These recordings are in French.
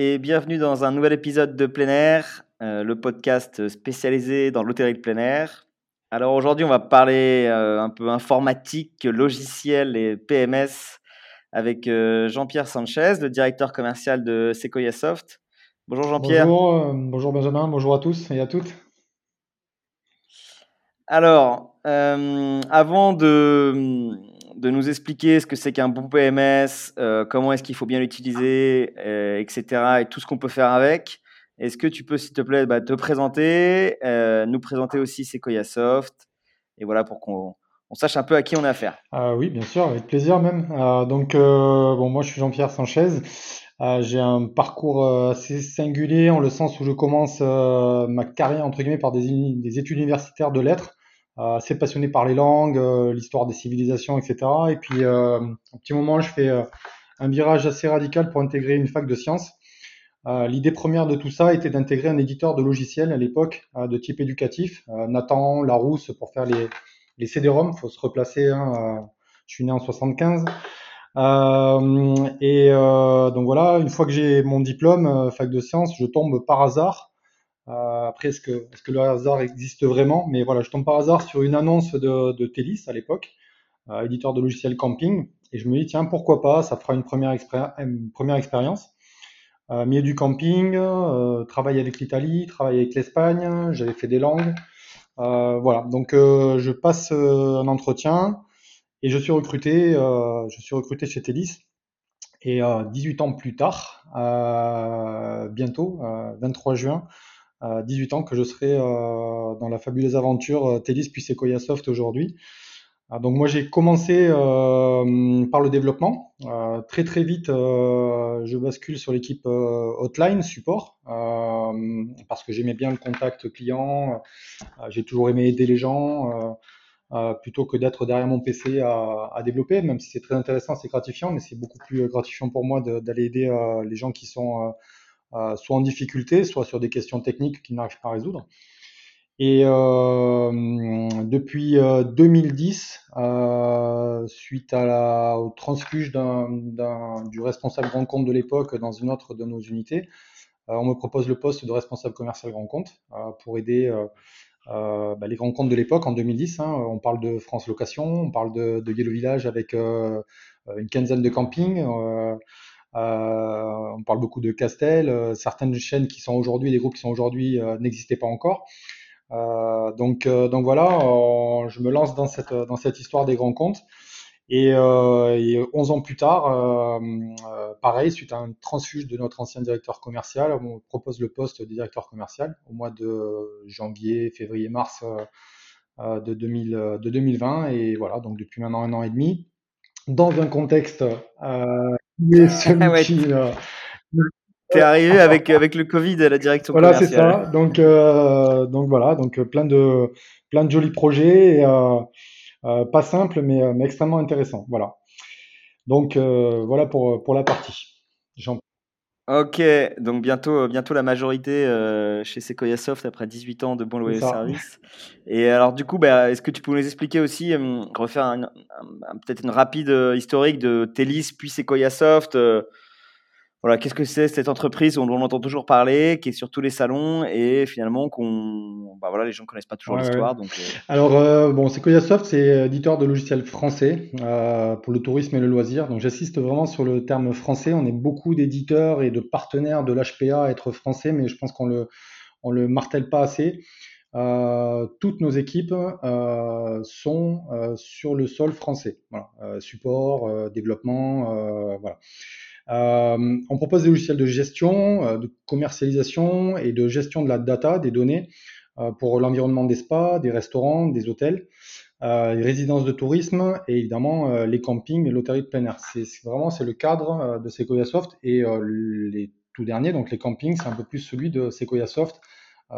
et bienvenue dans un nouvel épisode de Plein Air, euh, le podcast spécialisé dans l'hôtellerie de plein air. Alors aujourd'hui, on va parler euh, un peu informatique, logiciel et PMS avec euh, Jean-Pierre Sanchez, le directeur commercial de Sequoia Soft. Bonjour Jean-Pierre. Bonjour, bonjour Benjamin, bonjour à tous et à toutes. Alors, avant de, de nous expliquer ce que c'est qu'un bon PMS, comment est-ce qu'il faut bien l'utiliser, etc., et tout ce qu'on peut faire avec, est-ce que tu peux, s'il te plaît, bah, te présenter, euh, nous présenter aussi Sequoia Soft, et voilà, pour qu'on sache un peu à qui on a affaire. Ah oui, bien sûr, avec plaisir même. Euh, donc, euh, bon, moi, je suis Jean-Pierre Sanchez. j'ai un parcours assez singulier en le sens où je commence ma carrière, entre guillemets, par des études universitaires de lettres, assez passionné par les langues, l'histoire des civilisations, etc. Et puis, un petit moment, je fais un virage assez radical pour intégrer une fac de sciences. Euh, l'idée première de tout ça était d'intégrer un éditeur de logiciels à l'époque euh, de type éducatif, euh, Nathan Larousse pour faire les, les CD-ROM, faut se replacer, hein, je suis né en 75. et donc voilà, une fois que j'ai mon diplôme, fac de sciences, je tombe par hasard. Après, est-ce que, est que, le hasard existe vraiment? Mais voilà, je tombe par hasard sur une annonce de, de Télis à l'époque, éditeur de logiciels camping. Et je me dis, tiens, pourquoi pas, ça fera une première, expérience. Euh, milieu du camping, euh, travail avec l'Italie, travail avec l'Espagne, j'avais fait des langues. Euh, voilà, donc je passe un entretien et je suis recruté, je suis recruté chez Télis. Et 18 ans plus tard, bientôt, 23 juin, 18 ans que je serai dans la fabuleuse aventure Télis puis Sequoia Soft aujourd'hui. Ah, donc moi j'ai commencé euh, par le développement. Euh, très très vite, euh, je bascule sur l'équipe hotline support parce que j'aimais bien le contact client. j'ai toujours aimé aider les gens plutôt que d'être derrière mon PC à, à développer. Même si c'est très intéressant, c'est gratifiant, mais c'est beaucoup plus gratifiant pour moi d'aller aider les gens qui sont soit en difficulté, soit sur des questions techniques qu'ils n'arrivent pas à résoudre. Et euh, depuis 2010, euh, euh, suite à la, au transfuge du responsable grand compte de l'époque dans une autre de nos unités, on me propose le poste de responsable commercial grand compte pour aider bah, les grands comptes de l'époque en 2010. Hein. on parle de France Location, on parle de, de Yellow Village avec une quinzaine de campings. On parle beaucoup de Castel. certaines chaînes qui sont aujourd'hui, les groupes qui sont aujourd'hui, n'existaient pas encore. Euh, donc, euh, voilà, je me lance dans cette, histoire des grands comptes. Et, euh, 11 ans plus tard, euh, euh, pareil, suite à un transfuge de notre ancien directeur commercial, on propose le poste de directeur commercial au mois de janvier, février, mars euh, de, 2000, de 2020. Et voilà, donc depuis maintenant un an et demi, dans un contexte qui celui T'es arrivé avec, avec le Covid à la direction voilà, commerciale. Voilà, c'est ça. Donc, euh, donc voilà, donc euh, plein de, plein de jolis projets, euh, euh, pas simples, mais, euh, mais extrêmement intéressants. Voilà. Donc euh, voilà pour, pour la partie. Ok, donc bientôt, bientôt la majorité chez Sequoia Soft après 18 ans de bon loyer service. Et alors du coup, bah, est-ce que tu peux nous expliquer aussi, refaire peut-être une rapide historique de Telis puis Sequoia Soft voilà, qu'est-ce que c'est cette entreprise dont on entend toujours parler, qui est sur tous les salons et finalement qu'on, bah voilà, les gens connaissent pas toujours l'histoire. Donc, euh. alors euh, bon, Sequoia Soft, c'est éditeur de logiciels français euh, pour le tourisme et le loisir. Donc j'insiste vraiment sur le terme français. On est beaucoup d'éditeurs et de partenaires de l'HPA à être français, mais je pense qu'on le on le martèle pas assez. Toutes nos équipes sont sur le sol français. Voilà. support, développement, voilà. Euh, on propose des logiciels de gestion, euh, de commercialisation et de gestion de la data, des données euh, pour l'environnement des spas, des restaurants, des hôtels, les résidences de tourisme et évidemment les campings et l'hôtellerie de plein air. C'est vraiment c'est le cadre de Sequoia Soft et les tout dernier. Donc les campings, c'est un peu plus celui de Sequoia Soft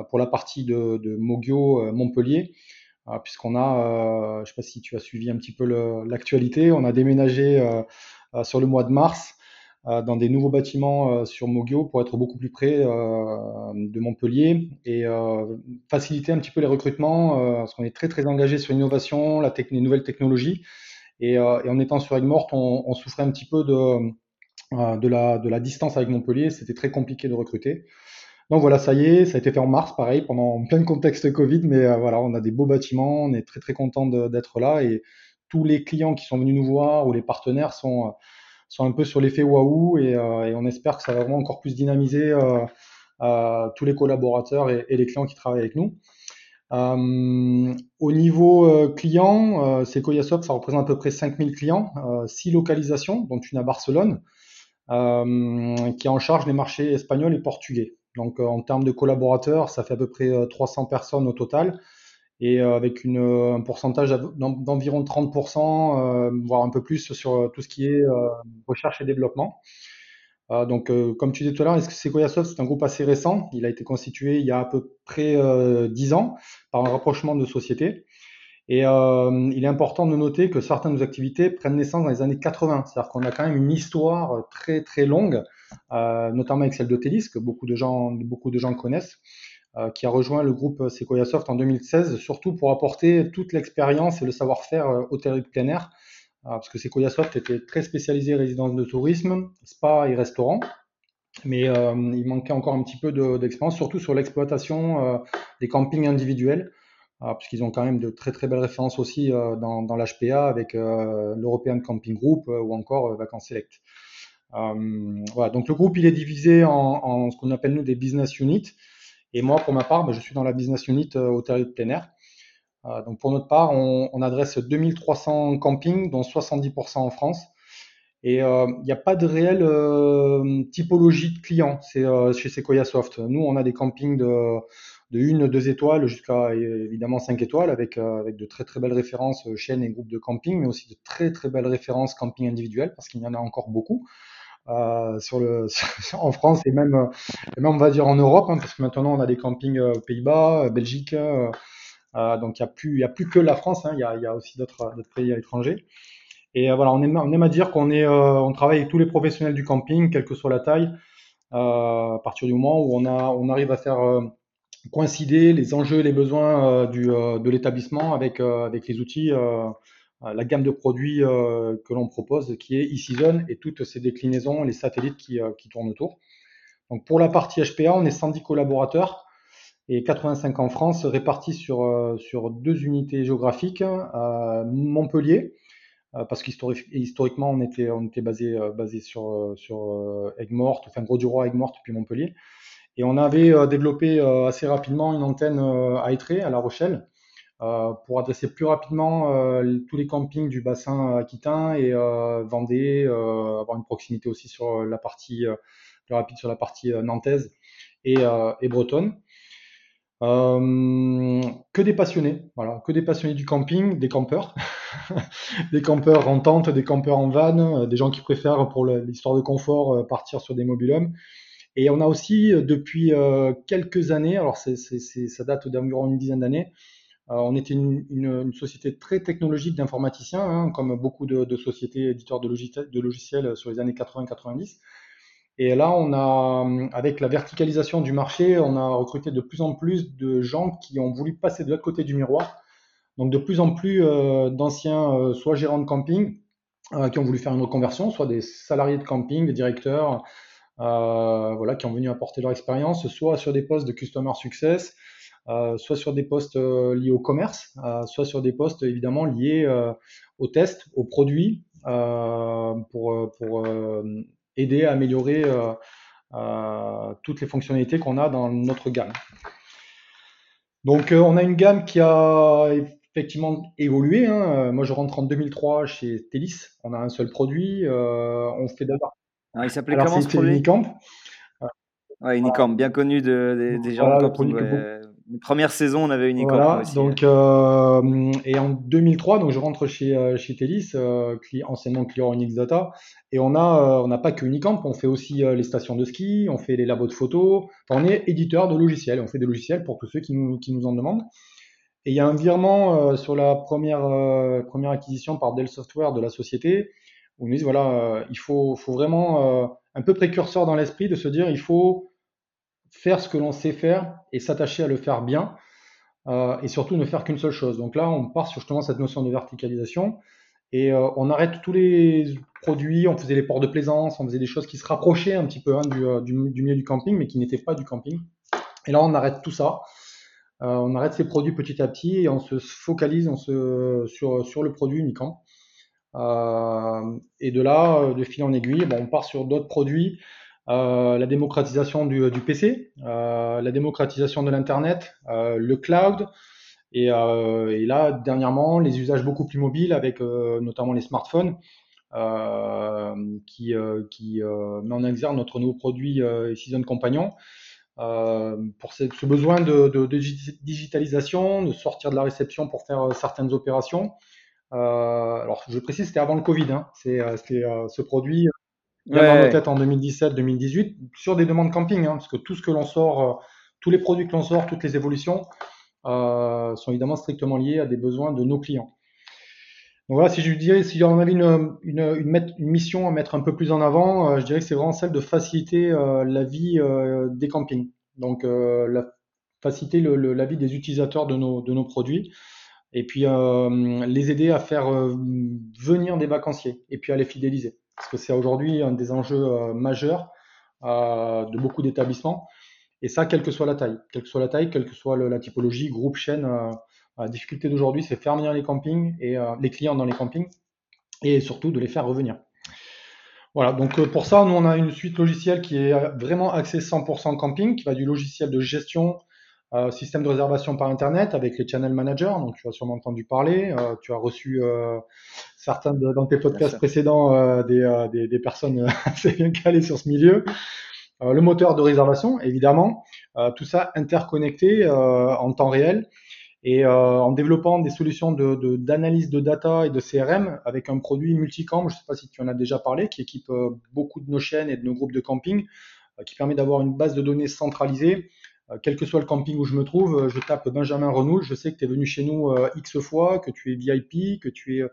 pour la partie de, de Mogio Montpellier. Puisqu'on a, je ne sais pas si tu as suivi un petit peu l'actualité, on a déménagé sur le mois de mars dans des nouveaux bâtiments euh, sur Mogio pour être beaucoup plus près euh, de Montpellier et faciliter un petit peu les recrutements parce qu'on est très très engagé sur l'innovation, la les nouvelles technologies. Et, en étant sur Egmort, on, on, souffrait un petit peu de, de, la, de la distance avec Montpellier, c'était très compliqué de recruter. Donc voilà, ça y est, ça a été fait en mars, pareil, pendant plein de contexte Covid, mais voilà, on a des beaux bâtiments, on est très très content d'être là. Et tous les clients qui sont venus nous voir ou les partenaires sont sont un peu sur l'effet waouh et, euh, et, on espère que ça va vraiment encore plus dynamiser euh, euh, tous les collaborateurs et, les clients qui travaillent avec nous. au niveau client, Sequoia Soft, ça représente à peu près 5000 clients, 6 localisations, dont une à Barcelone, qui est en charge des marchés espagnols et portugais. Donc en termes de collaborateurs, ça fait à peu près 300 personnes au total et euh, avec une, euh, un pourcentage d'environ 30%, euh, voire un peu plus sur tout ce qui est recherche et développement. donc, comme tu disais tout à l'heure, Sequoia Soft, c'est un groupe assez récent? Il a été constitué il y a à peu près 10 ans par un rapprochement de sociétés. Et euh, il est important de noter que certaines de nos activités prennent naissance dans les années 80. C'est-à-dire qu'on a quand même une histoire très très longue, euh, notamment avec celle de Télis, que beaucoup de gens, beaucoup de gens connaissent. Euh, qui a rejoint le groupe Sequoia Soft en 2016, surtout pour apporter toute l'expérience et le savoir-faire euh, hôtellerie de plein air, euh, parce que Sequoia Soft était très spécialisé résidence de tourisme, spa et restaurant, mais il manquait encore un petit peu d'expérience, surtout sur l'exploitation des campings individuels, puisqu'ils ont quand même de très très belles références aussi dans, dans l'HPA avec l'European Camping Group ou encore Vacances Select. voilà, donc le groupe il est divisé en, en ce qu'on appelle nous des business units. Et moi, pour ma part, bah, je suis dans la business unit euh, hôtellerie de plein air. Euh, donc pour notre part, on, adresse 2300 campings, dont 70% en France. Et euh, il n'y a pas de réelle typologie de clients chez Sequoia Soft. Nous, on a des campings de, de 1, 2 étoiles jusqu'à évidemment 5 étoiles avec, avec de très très belles références chaînes et groupes de camping, mais aussi de très très belles références camping individuels parce qu'il y en a encore beaucoup. Euh, en France et même, on va dire en Europe, hein, parce que maintenant on a des campings euh, aux Pays-Bas, euh, Belgique, donc il n'y a, plus, a plus que la France, hein, il y, a, aussi d'autres pays à l'étranger. Et voilà, on aime, à dire qu'on travaille avec tous les professionnels du camping, quelle que soit la taille, à partir du moment où on, arrive à faire coïncider les enjeux et les besoins de l'établissement avec, les outils la gamme de produits euh, que l'on propose, qui est e-Season et toutes ces déclinaisons, les satellites qui, euh, qui, tournent autour. Donc pour la partie HPA, on est 110 collaborateurs et 85 en France, répartis sur, sur deux unités géographiques. Montpellier, parce qu'historiquement, on était, on était basé, basé sur, sur Aigues-Mortes, enfin Gros-du-Roi, Aigues-Mortes, puis Montpellier. Et on avait développé assez rapidement une antenne à Étré, à La Rochelle, euh, pour adresser plus rapidement euh, tous les campings du bassin aquitain et euh, Vendée, avoir une proximité aussi sur la partie plus rapide sur la partie nantaise et, et bretonne. que des passionnés, voilà, que des passionnés du camping, des campeurs, des campeurs en tente, des campeurs en van, des gens qui préfèrent pour l'histoire de confort partir sur des mobilhommes. Et on a aussi depuis quelques années, alors c'est, ça date d'environ une dizaine d'années, euh, on était une, société très technologique d'informaticiens, hein, comme beaucoup de, sociétés éditeurs de, logiciels, sur les années 80-90. Et là, avec la verticalisation du marché, on a recruté de plus en plus de gens qui ont voulu passer de l'autre côté du miroir. Donc, de plus en plus euh, d'anciens, euh, soit gérants de camping, qui ont voulu faire une reconversion, soit des salariés de camping, des directeurs, voilà, qui ont venu apporter leur expérience, soit sur des postes de customer success, euh, soit sur des postes euh, liés au commerce, euh, soit sur des postes évidemment liés au test, aux produits, pour, pour aider à améliorer toutes les fonctionnalités qu'on a dans notre gamme. Donc on a une gamme qui a effectivement évolué. Hein. Moi je rentre en 2003 chez Telis, on a un seul produit. on fait d'abord. Ah, il s'appelait comment ce produit? Unicamp. Ouais, Unicamp, bien connu de, des, gens de camping première saison, on avait une icône voilà, aussi. Donc, euh, et en 2003, donc je rentre chez, euh, chez Telis, euh, anciennement client Unix Data, et on a, on n'a pas que Unicamp, on fait aussi les stations de ski, on fait les labos de photos, on est éditeur de logiciels, on fait des logiciels pour tous ceux qui nous, qui nous en demandent. Et il y a un virement sur la première, première acquisition par Dell Software de la société, où ils nous disent, voilà, il faut, faut vraiment un peu précurseur dans l'esprit de se dire, il faut faire ce que l'on sait faire et s'attacher à le faire bien, euh, et surtout ne faire qu'une seule chose. Donc là, on part sur justement cette notion de verticalisation, et euh, on arrête tous les produits, on faisait les ports de plaisance, on faisait des choses qui se rapprochaient un petit peu hein, euh, du, milieu du camping, mais qui n'étaient pas du camping. Et là, on arrête tout ça. on arrête ces produits petit à petit et on se focalise on se, sur, sur le produit uniquement. et de là, de fil en aiguille, on part sur d'autres produits euh, la démocratisation du, PC, euh, la démocratisation de l'Internet, euh, le cloud, et, là, dernièrement, les usages beaucoup plus mobiles avec notamment les smartphones. qui, qui met en exergue notre nouveau produit Season Compagnon. pour ce, besoin de, digitalisation, de sortir de la réception pour faire certaines opérations. alors, je précise, c'était avant le Covid. Hein. C'est, ce produit bien dans nos têtes en 2017-2018 sur des demandes camping, hein, parce que tout ce que l'on sort, euh, tous les produits que l'on sort, toutes les évolutions euh, sont évidemment strictement liés à des besoins de nos clients. Donc voilà, si je dirais, si on avait une, une, une, mission à mettre un peu plus en avant, euh, je dirais que c'est vraiment celle de faciliter la vie des campings. Donc la, faciliter le, la vie des utilisateurs de nos, de nos produits et puis les aider à faire venir des vacanciers et puis à les fidéliser parce que c'est aujourd'hui un des enjeux euh, majeurs euh, de beaucoup d'établissements. Et ça, quelle que soit la taille, quelle que soit la taille, quelle que soit la typologie, groupe, chaîne, euh, la difficulté d'aujourd'hui, c'est faire venir les campings et les clients dans les campings et surtout de les faire revenir. Voilà, donc pour ça, nous on a une suite logicielle qui est vraiment axée 100% camping, qui va du logiciel de gestion euh, système de réservation par Internet avec les channel managers, donc tu as sûrement entendu parler. Euh, tu as reçu euh, certains dans tes podcasts précédents des, des, des, personnes assez bien calées sur ce milieu. le moteur de réservation, évidemment. tout ça interconnecté en temps réel et en développant des solutions d'analyse de, de, data et de CRM avec un produit multicam, je ne sais pas si tu en as déjà parlé, qui équipe beaucoup de nos chaînes et de nos groupes de camping, qui permet d'avoir une base de données centralisée euh, quel que soit le camping où je me trouve, euh, je tape Benjamin Renoul, je sais que tu es venu chez nous euh, X fois, que tu es VIP, que tu es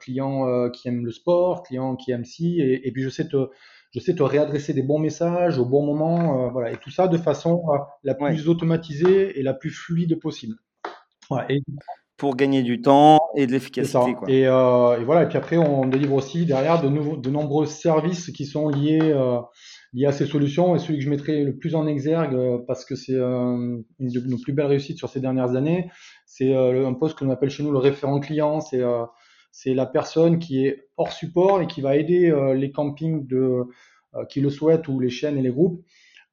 client qui aime le sport, client qui aime ci, et, puis je sais te, je sais te réadresser des bons messages au bon moment, voilà, et tout ça de façon la plus automatisée et la plus fluide possible. pour gagner du temps et de l'efficacité. Et, et, voilà, et puis après on délivre aussi derrière de, nouveaux, de nombreux services qui sont liés lié à ces solutions et celui que je mettrai le plus en exergue euh, parce que c'est une de nos plus belles réussites sur ces dernières années, c'est euh, un poste que l'on appelle chez nous le référent client. C'est euh, c'est la personne qui est hors support et qui va aider les campings de, qui le souhaitent ou les chaînes et les groupes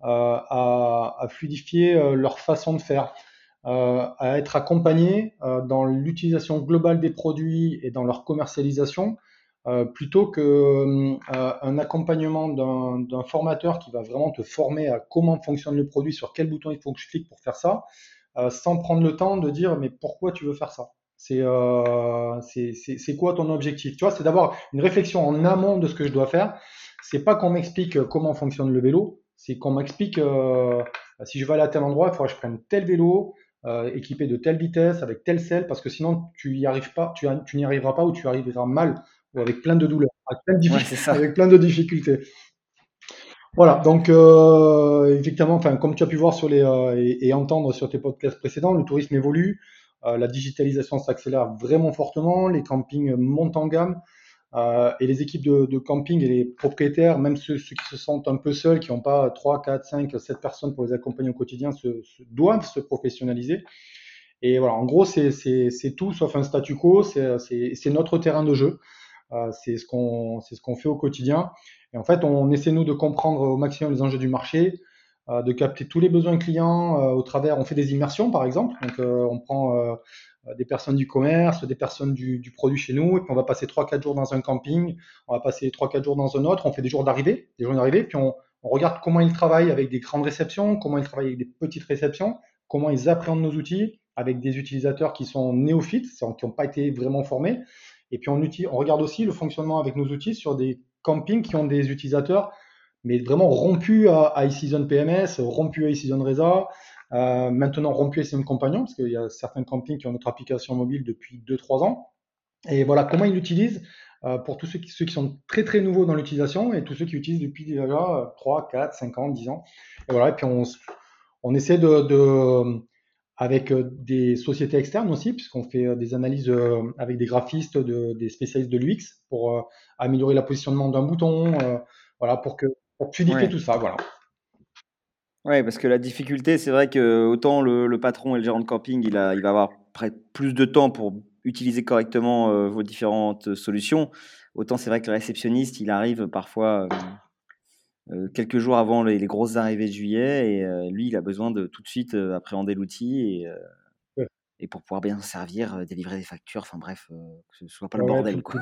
à, à, fluidifier leur façon de faire, à être accompagnés dans l'utilisation globale des produits et dans leur commercialisation euh, plutôt que euh, un accompagnement d'un formateur qui va vraiment te former à comment fonctionne le produit, sur quel bouton il faut que je clique pour faire ça, euh, sans prendre le temps de dire mais pourquoi tu veux faire ça? C'est c'est quoi ton objectif? Tu vois, c'est d'avoir une réflexion en amont de ce que je dois faire. C'est pas qu'on m'explique comment fonctionne le vélo, c'est qu'on m'explique si je vais aller à tel endroit, il faudra que je prenne tel vélo, équipé de telle vitesse, avec telle selle, parce que sinon tu y arrives pas, tu n'y arriveras pas ou tu arriveras mal avec plein de douleurs, avec plein de, difficultés. Voilà, donc euh, effectivement, enfin, comme tu as pu voir sur les, euh, et, entendre sur tes podcasts précédents, le tourisme évolue, euh, la digitalisation s'accélère vraiment fortement, les campings montent en gamme, et les équipes de, camping et les propriétaires, même ceux, qui se sentent un peu seuls, qui n'ont pas 3, 4, 5, 7 personnes pour les accompagner au quotidien, se, doivent se professionnaliser. Et voilà, en gros, c'est tout sauf un statu quo, c'est notre terrain de jeu. Euh, c'est ce qu'on ce qu'on fait au quotidien. Et en fait, on essaie nous de comprendre au maximum les enjeux du marché, euh, de capter tous les besoins clients euh, au travers. On fait des immersions, par exemple. Donc, on prend des personnes du commerce, des personnes du, du, produit chez nous, et puis on va passer 3-4 jours dans un camping, on va passer 3-4 jours dans un autre, on fait des jours d'arrivée, des jours d'arrivée, puis on, on, regarde comment ils travaillent avec des grandes réceptions, comment ils travaillent avec des petites réceptions, comment ils appréhendent nos outils avec des utilisateurs qui sont néophytes, qui n'ont pas été vraiment formés. Et puis on, on regarde aussi le fonctionnement avec nos outils sur des campings qui ont des utilisateurs, mais vraiment rompus à, iSeason PMS, rompus à iSeason Reza, euh, maintenant rompus à iSeason Compagnon, parce qu'il y a certains campings qui ont notre application mobile depuis 2-3 ans. Et voilà comment ils l'utilisent euh, pour tous ceux qui, ceux qui sont très très nouveaux dans l'utilisation et tous ceux qui utilisent depuis déjà 3, 4, 5 ans, 10 ans. Et voilà, et puis on, on essaie de, de avec euh, des sociétés externes aussi, puisqu'on fait euh, des analyses avec des graphistes, de, des spécialistes de l'UX pour améliorer le positionnement d'un bouton, voilà, pour que pour fluidifier tout ça, voilà. Ouais, parce que la difficulté, c'est vrai que autant le, le, patron et le gérant de camping, il, a, il va avoir plus de temps pour utiliser correctement euh, vos différentes solutions, autant c'est vrai que le réceptionniste, il arrive parfois euh, euh, quelques jours avant les, grosses arrivées de juillet et lui, il a besoin de tout de suite appréhender l'outil et, et, pour pouvoir bien servir, délivrer des factures, enfin bref, que ce soit pas le bordel. quoi.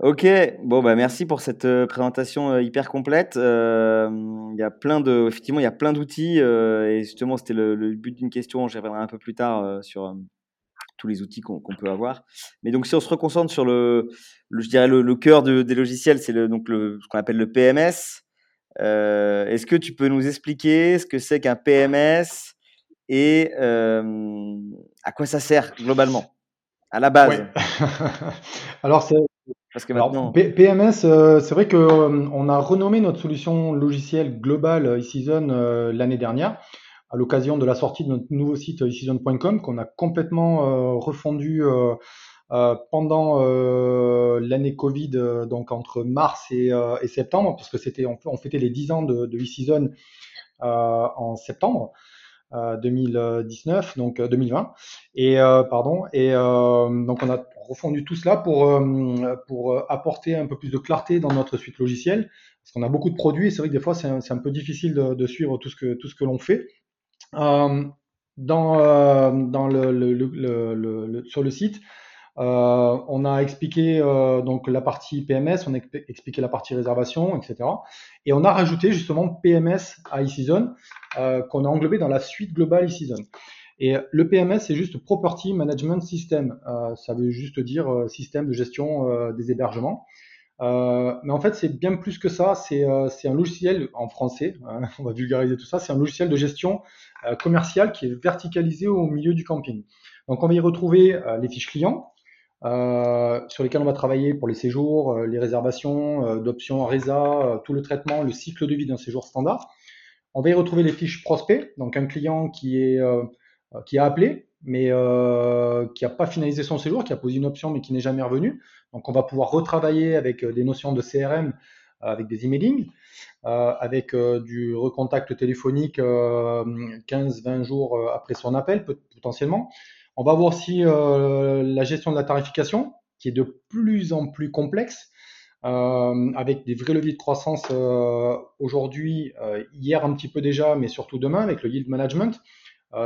Ok, bon bah merci pour cette présentation hyper complète. Il y a plein de, effectivement, il y a plein d'outils et justement c'était le, le, but d'une question. J'y reviendrai un peu plus tard sur tous les outils qu'on peut avoir. Mais donc, si on se reconcentre sur le, je dirais le, cœur des logiciels, c'est le, donc le, ce qu'on appelle le PMS. Euh, est-ce que tu peux nous expliquer ce que c'est qu'un PMS et euh, à quoi ça sert globalement, à la base? Alors, c'est parce que maintenant... PMS, euh, c'est vrai qu'on a renommé notre solution logicielle globale eSeason l'année dernière à l'occasion de la sortie de notre nouveau site eSeason.com qu'on a complètement euh, refondu euh, euh, pendant l'année Covid, donc entre mars et, septembre, parce que c'était on, fêtait les 10 ans de, de en septembre. 2019, donc 2020, et pardon, et donc on a refondu tout cela pour pour apporter un peu plus de clarté dans notre suite logicielle, parce qu'on a beaucoup de produits et c'est vrai que des fois c'est un, un, peu difficile de, de, suivre tout ce que tout ce que l'on fait. Euh, dans, euh, dans le, le, le, sur le site, euh, on a expliqué donc la partie PMS, on a expliqué la partie réservation, etc. Et on a rajouté justement PMS à eSeason qu'on a englobé dans la suite globale eSeason. Et le PMS, c'est juste Property Management System. ça veut juste dire système de gestion des hébergements. Euh, mais en fait, c'est bien plus que ça. C'est euh, un logiciel en français, hein, on va vulgariser tout ça. C'est un logiciel de gestion euh, commerciale qui est verticalisé au milieu du camping. Donc, on va y retrouver euh, les fiches clients sur lesquelles on va travailler pour les séjours, les réservations d'options RESA, tout le traitement, le cycle de vie d'un séjour standard. On va y retrouver les fiches prospects, donc un client qui est qui a appelé, mais euh, qui n'a pas finalisé son séjour, qui a posé une option mais qui n'est jamais revenu. Donc on va pouvoir retravailler avec euh, des notions de CRM, euh, avec des emailing, euh, avec du recontact téléphonique 15-20 jours après son appel potentiellement. On va voir aussi la gestion de la tarification, qui est de plus en plus complexe. Avec des vrais leviers de croissance aujourd'hui, hier un petit peu déjà, mais surtout demain avec le yield management.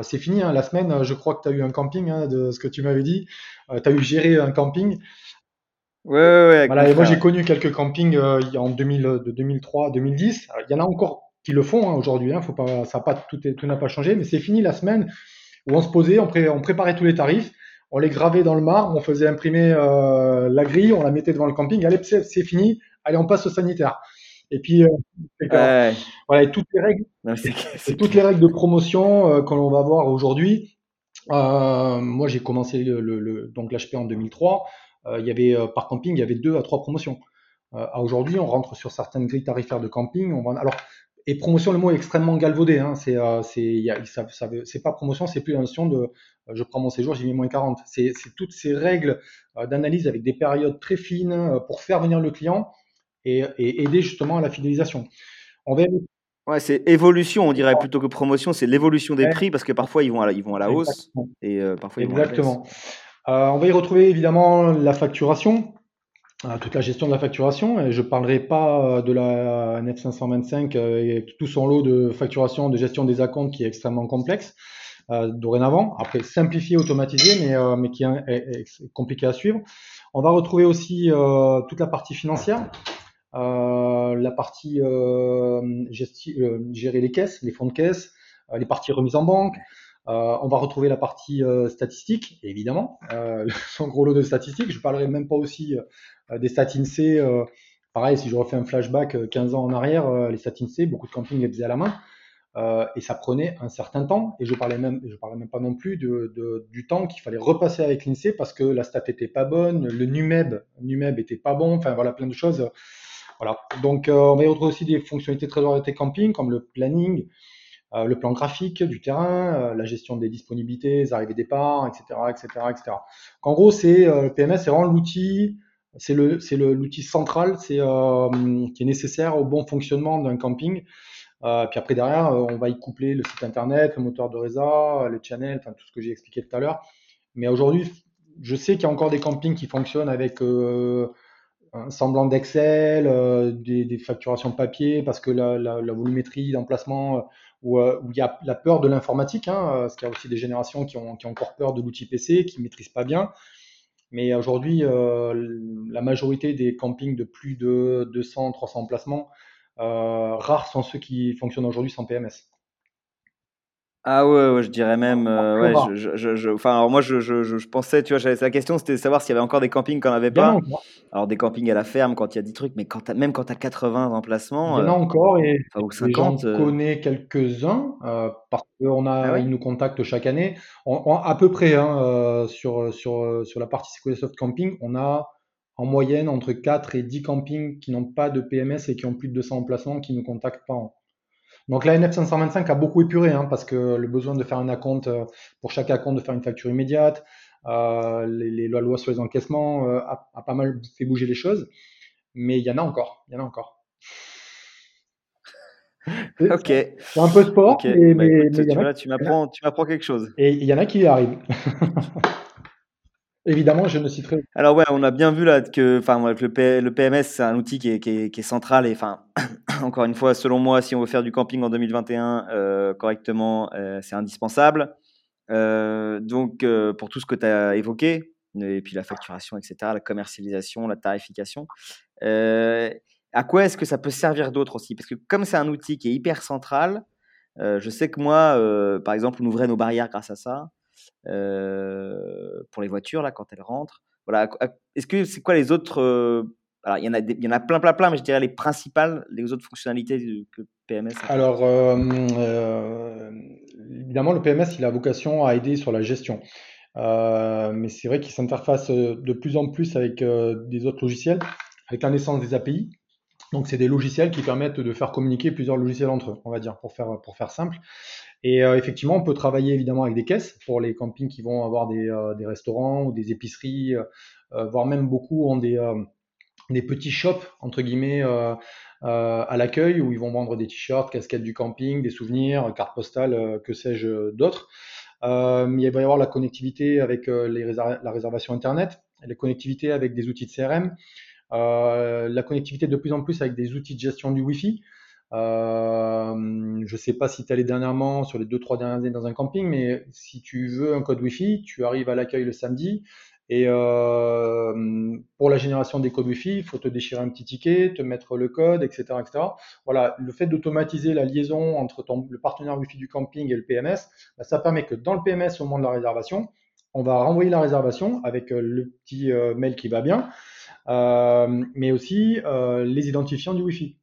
C'est fini, hein. la semaine, je crois que tu as eu un camping, hein, de ce que tu m'avais dit. Tu as eu géré un camping. Ouais, ouais, Voilà, et moi j'ai connu quelques campings en 2000, de 2003 2010. Il y en a encore qui le font hein, aujourd'hui. Hein, faut pas, ça pas tout, tout n'a pas changé, mais c'est fini la semaine où on se posait, on, on, préparait tous les tarifs, on les gravait dans le marbre, on faisait imprimer la grille, on la mettait devant le camping. Allez, c'est fini. Allez, on passe au sanitaire. Et puis, euh, voilà, toutes les règles, toutes les règles de promotion euh, que l'on va voir aujourd'hui. Euh, moi, j'ai commencé le, le, donc l'HP en 2003. Il y avait par camping, il y avait deux à trois promotions. à aujourd'hui, on rentre sur certaines grilles tarifaires de camping. On va, alors, et promotion, le mot est extrêmement galvaudé. Hein. C'est, pas promotion, c'est plus la notion de je prends mon séjour, j'ai mis moins 40. C'est, toutes ces règles d'analyse avec des périodes très fines pour faire venir le client et, aider justement à la fidélisation. On va... Ouais, c'est évolution, on dirait plutôt que promotion, c'est l'évolution des prix parce que parfois ils vont à la, ils vont à la hausse et euh, parfois ils Exactement. vont à la euh, on va y retrouver évidemment la facturation, euh, toute la gestion de la facturation. Je ne parlerai pas de la NF525 et tout son lot de facturation, de gestion des acomptes qui est extrêmement complexe dorénavant. Après, simplifié, automatisé, mais, mais qui est, compliqué à suivre. On va retrouver aussi toute la partie financière. Euh, la partie euh, euh, gérer les caisses, les fonds de caisse, les parties remises en banque. On va retrouver la partie statistique, évidemment, son gros lot de statistiques. Je parlerai même pas aussi des stats INSEE. pareil, si je refais un flashback 15 ans en arrière, les stats INSEE, beaucoup de camping les faisaient à la main. Euh, et ça prenait un certain temps. Et je parlais même, je parlais même pas non plus de, de, du temps qu'il fallait repasser avec l'INSEE parce que la stat était pas bonne, le NUMEB, NUMEB était pas bon. Enfin voilà, plein de choses. Voilà. Donc euh, on va y retrouver aussi des fonctionnalités très orientées camping comme le planning, euh, le plan graphique du terrain, euh, la gestion des disponibilités, les arrivées départ, etc., etc., etc. En gros, c'est le PMS, c'est vraiment l'outil c'est l'outil central c'est qui est nécessaire au bon fonctionnement d'un camping euh, puis après, derrière, euh, on va y coupler le site internet, le moteur de réseau, le channel, enfin tout ce que j'ai expliqué tout à l'heure. Mais aujourd'hui, je sais qu'il y a encore des campings qui fonctionnent avec euh, un semblant d'Excel, des, facturations papier, parce que la, volumétrie d'emplacement, où, il y a la peur de l'informatique, hein, parce qu'il y a aussi des générations qui ont, qui encore peur de l'outil PC, qui ne maîtrisent pas bien. Mais aujourd'hui, la majorité des campings de plus de 200, 300 emplacements euh, rares sont ceux qui fonctionnent aujourd'hui sans PMS. Ah ouais, je dirais même. Euh, ouais, je, je, je, enfin, alors moi, je, je, pensais, tu vois, la question, c'était de savoir s'il y avait encore des campings qu'on n'avait pas. Alors, des campings à la ferme quand il y a des trucs, mais quand même quand tu as 80 emplacements. Il y en a euh, encore et enfin, 50, j'en connais quelques-uns parce qu'on a, ah ils nous contactent chaque année. à peu près, hein, sur, sur, sur la partie Soft Camping, on a en moyenne entre 4 et 10 campings qui n'ont pas de PMS et qui ont plus de 200 emplacements qui ne contactent pas. Donc la NF 525 a beaucoup épuré hein, parce que le besoin de faire un acompte, euh, pour chaque acompte, de faire une facture immédiate, euh, les, lois sur les encaissements euh, a, pas mal fait bouger les choses. Mais il y en a encore, il y en a encore. ok. C'est un peu sport, mais, bah, tu, m'apprends, tu m'apprends quelque chose. Et il y en a qui y arrivent. Évidemment, je ne citerai. Alors ouais, on a bien vu là que, enfin, le, PMS c'est un outil qui est, central et, enfin, encore une fois, selon moi, si on veut faire du camping en 2021 euh, correctement, euh, c'est indispensable. Euh, donc pour tout ce que tu as évoqué, et puis la facturation, etc., la commercialisation, la tarification. à quoi est-ce que ça peut servir d'autre aussi? Parce que comme c'est un outil qui est hyper central, je sais que moi, par exemple, on ouvrait nos barrières grâce à ça. Euh, pour les voitures là quand elles rentrent. Voilà. Est-ce que c'est quoi les autres euh, alors, il y, en a il y en a plein, plein, plein, mais je dirais les principales, les autres fonctionnalités que PMS a? Alors, euh, évidemment, le PMS, il a vocation à aider sur la gestion. mais c'est vrai qu'il s'interface de plus en plus avec des autres logiciels, avec la naissance des API. Donc, c'est des logiciels qui permettent de faire communiquer plusieurs logiciels entre eux, on va dire, pour faire, pour faire simple. Et euh, effectivement, on peut travailler évidemment avec des caisses pour les campings qui vont avoir des, euh, des restaurants ou des épiceries, euh, voire même beaucoup ont des, des petits shops, entre guillemets, à l'accueil où ils vont vendre des t-shirts, casquettes du camping, des souvenirs, cartes postales, que sais-je d'autres. il va y avoir la connectivité avec les la réservation Internet, la connectivité avec des outils de CRM, la connectivité de plus en plus avec des outils de gestion du Wi-Fi. Euh, je ne sais pas si tu es allé dernièrement sur les 2-3 dernières années dans un camping, mais si tu veux un code Wi-Fi, tu arrives à l'accueil le samedi. Et euh, pour la génération des codes Wi-Fi, il faut te déchirer un petit ticket, te mettre le code, etc. Voilà, le fait d'automatiser la liaison entre le partenaire Wi-Fi du camping et le PMS, bah, ça permet que dans le PMS, au moment de la réservation, on va renvoyer la réservation avec euh, le petit mail qui va bien, mais aussi les identifiants du Wi-Fi.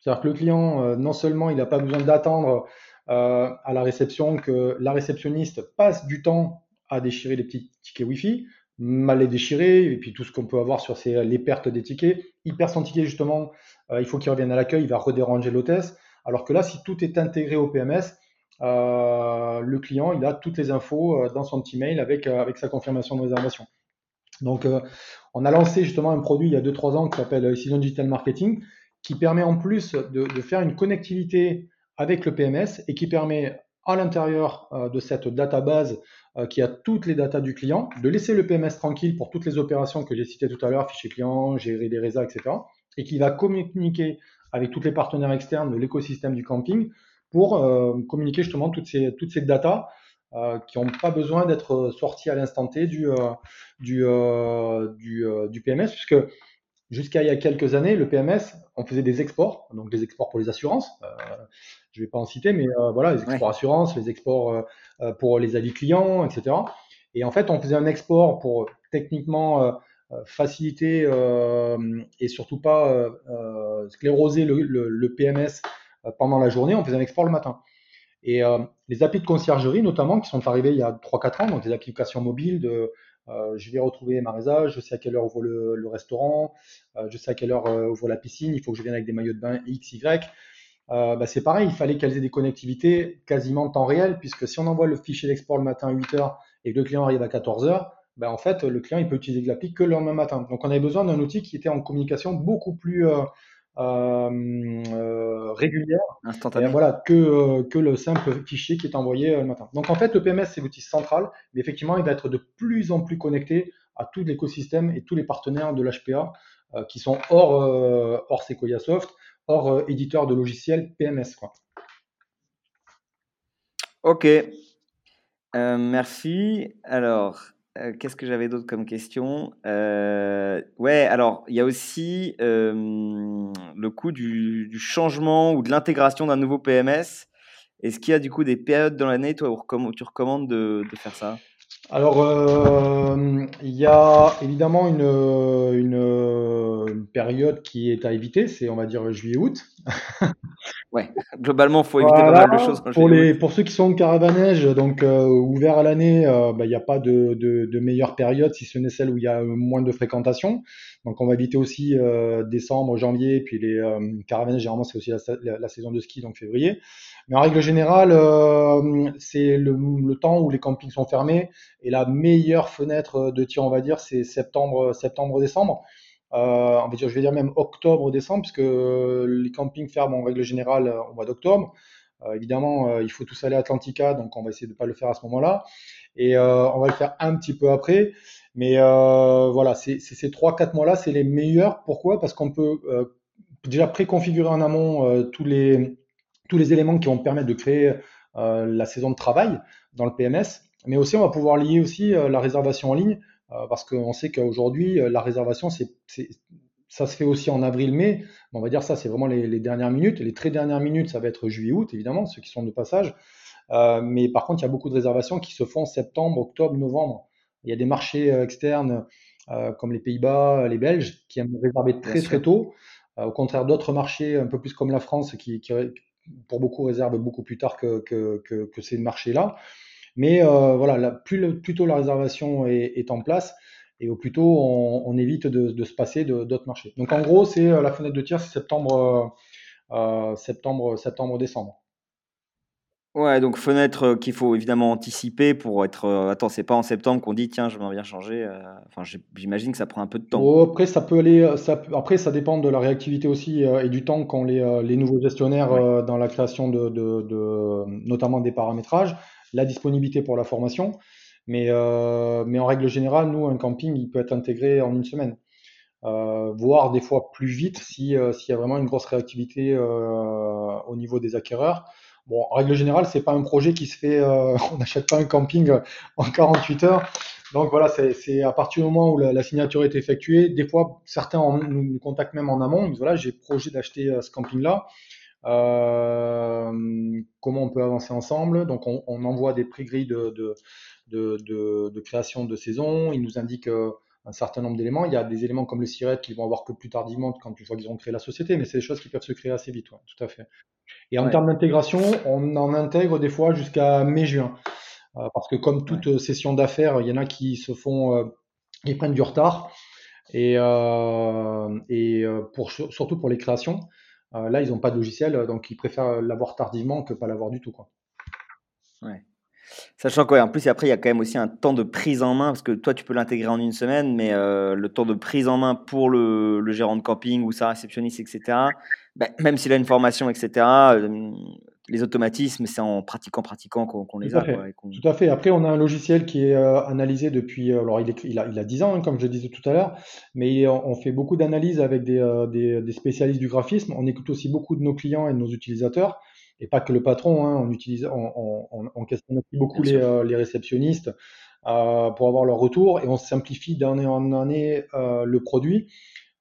C'est-à-dire que le client, euh, non seulement il n'a pas besoin d'attendre euh, à la réception que la réceptionniste passe du temps à déchirer les petits tickets Wi-Fi, mal les déchirer, et puis tout ce qu'on peut avoir sur les pertes des tickets. Il perd son ticket justement, euh, il faut qu'il revienne à l'accueil, il va redéranger l'hôtesse. Alors que là, si tout est intégré au PMS, le client, il a toutes les infos dans son petit mail avec, avec sa confirmation de réservation. Donc, on a lancé justement un produit il y a 2-3 ans qui s'appelle Season Digital Marketing, qui permet en plus de, faire une connectivité avec le PMS et qui permet à l'intérieur euh, de cette database euh, qui a toutes les datas du client, de laisser le PMS tranquille pour toutes les opérations que j'ai citées tout à l'heure, fichier client, gérer des résas, etc. Et qui va communiquer avec tous les partenaires externes de l'écosystème du camping pour euh, communiquer justement toutes ces, toutes ces datas qui n'ont pas besoin d'être sorties à l'instant T du, du, du, du, PMS, puisque Jusqu'à il y a quelques années, le PMS, on faisait des exports, donc des exports pour les assurances. Euh, je vais pas en citer, mais voilà, les exports assurance, les exports pour les avis clients, etc. Et en fait, on faisait un export pour techniquement faciliter et surtout pas scléroser le, le PMS pendant la journée. On faisait un export le matin. Et euh, les applis de conciergerie, notamment, qui sont arrivés il y a 3-4 ans, donc des applications mobiles de euh, je vais retrouver ma résa, je sais à quelle heure ouvre le, restaurant, euh, je sais à quelle heure ouvre la piscine, il faut que je vienne avec des maillots de bain X, Y. Bah, c'est pareil, il fallait qu'elles aient des connectivités quasiment en temps réel, puisque si on envoie le fichier d'export le matin à 8h et que le client arrive à 14h, bah, en fait, le client il peut utiliser l'appli que le lendemain matin. Donc on avait besoin d'un outil qui était en communication beaucoup plus euh, euh, régulière, voilà, que, euh, que le simple fichier qui est envoyé le matin. Donc en fait, le PMS, c'est l'outil central, mais effectivement, il va être de plus en plus connecté à tout l'écosystème et tous les partenaires de l'HPA qui sont hors, hors Sequoia Soft, hors éditeur de logiciels PMS. Quoi. Ok, merci. Alors, euh, qu'est-ce que j'avais d'autre comme question? Euh, Ouais, alors il y a aussi le coût du, changement ou de l'intégration d'un nouveau PMS. Est-ce qu'il y a du coup des périodes dans l'année, où tu recommandes de, faire ça? Alors, euh, il y a évidemment une, une, période qui est à éviter, c'est on va dire juillet-août. Ouais, globalement, il faut éviter pas mal de choses. Pour, les, pour ceux qui sont en caravanège, donc euh, ouvert à l'année, euh, bah, il n'y a pas de, de, de, meilleure période, si ce n'est celle où il y a moins de fréquentation. Donc on va éviter aussi euh, décembre, janvier, puis les euh, caravanages, généralement c'est aussi la, la, saison de ski, donc février. Mais en règle générale, euh, c'est le, le, temps où les campings sont fermés, et la meilleure fenêtre de tir, on va dire, c'est septembre, septembre, décembre. Euh, je vais dire même octobre-décembre, puisque les campings ferment en règle générale euh, au mois d'octobre. Euh, évidemment, il faut tous aller à Atlantica, donc on va essayer de ne pas le faire à ce moment-là. Et on va le faire un petit peu après. Mais voilà, c'est, ces 3-4 mois-là, c'est les meilleurs. Pourquoi? Parce qu'on peut déjà préconfigurer en amont tous, les, tous les éléments qui vont permettre de créer la saison de travail dans le PMS. Mais aussi, on va pouvoir lier aussi la réservation en ligne euh, parce qu'on sait qu'aujourd'hui, euh, la réservation, c'est, ça se fait aussi en avril-mai. On va dire ça, c'est vraiment les, dernières minutes. Les très dernières minutes, ça va être juillet-août, évidemment, ceux qui sont de passage. Euh, mais par contre, il y a beaucoup de réservations qui se font en septembre, octobre, novembre. Il y a des marchés externes comme les Pays-Bas, les Belges, qui aiment réserver très très tôt. au contraire d'autres marchés un peu plus comme la France, qui, pour beaucoup réservent beaucoup plus tard que, que, que, que ces marchés-là. Mais euh, voilà, plus, tôt la réservation est, en place, et au plus tôt on, évite de, se passer d'autres marchés. Donc en gros, c'est euh, la fenêtre de tir, c'est septembre, euh, septembre, septembre, décembre. Ouais, donc fenêtre qu'il faut évidemment anticiper pour être. attends, c'est pas en septembre qu'on dit tiens, je m'en viens changer. enfin, j'imagine que ça prend un peu de temps. Oh, après, ça peut aller. Ça, après, ça dépend de la réactivité aussi et du temps qu'ont les, les nouveaux gestionnaires dans la création de, de, notamment des paramétrages la disponibilité pour la formation. Mais, euh, mais en règle générale, nous, un camping, il peut être intégré en une semaine. Euh, voire des fois plus vite si, euh, s'il y a vraiment une grosse réactivité au niveau des acquéreurs. Bon, en règle générale, c'est pas un projet qui se fait, on n'achète pas un camping en 48 heures. Donc voilà, c'est à partir du moment où la, signature est effectuée. Des fois, certains nous contactent même en amont. Ils disent voilà, j'ai projet d'acheter ce camping-là. Euh, comment on peut avancer ensemble? Donc, on, envoie des prix grilles de, de, création de saison. Ils nous indiquent euh, un certain nombre d'éléments. Il y a des éléments comme le SIRET qui vont avoir que plus tardivement quand une fois qu'ils ont créé la société, mais c'est des choses qui peuvent se créer assez vite, tout à fait. Et en termes d'intégration, on en intègre des fois jusqu'à mai-juin. Euh, parce que comme toute session d'affaires, il y en a qui se font, qui prennent du retard. Et, et pour, surtout pour les créations. Euh, là, ils n'ont pas de logiciel, euh, donc ils préfèrent l'avoir tardivement que pas l'avoir du tout. Quoi. Ouais. Sachant qu'en plus, après, il y a quand même aussi un temps de prise en main, parce que toi, tu peux l'intégrer en une semaine, mais euh, le temps de prise en main pour le, gérant de camping ou sa réceptionniste, etc., bah, même s'il a une formation, etc., les automatismes, c'est en pratiquant, pratiquant qu'on les a. tout à fait. Après, on a un logiciel qui est euh, analysé depuis. Euh, alors, il, il, a, il, a, 10 ans, hein, comme je disais tout à l'heure, mais on, fait beaucoup d'analyses avec euh, des, des, spécialistes du graphisme. On écoute aussi beaucoup de nos clients et de nos utilisateurs, et pas que le patron. Hein, on, utilise, on, on, questionne aussi beaucoup les, les, réceptionnistes pour avoir leur retour, et on simplifie d'année en année le produit.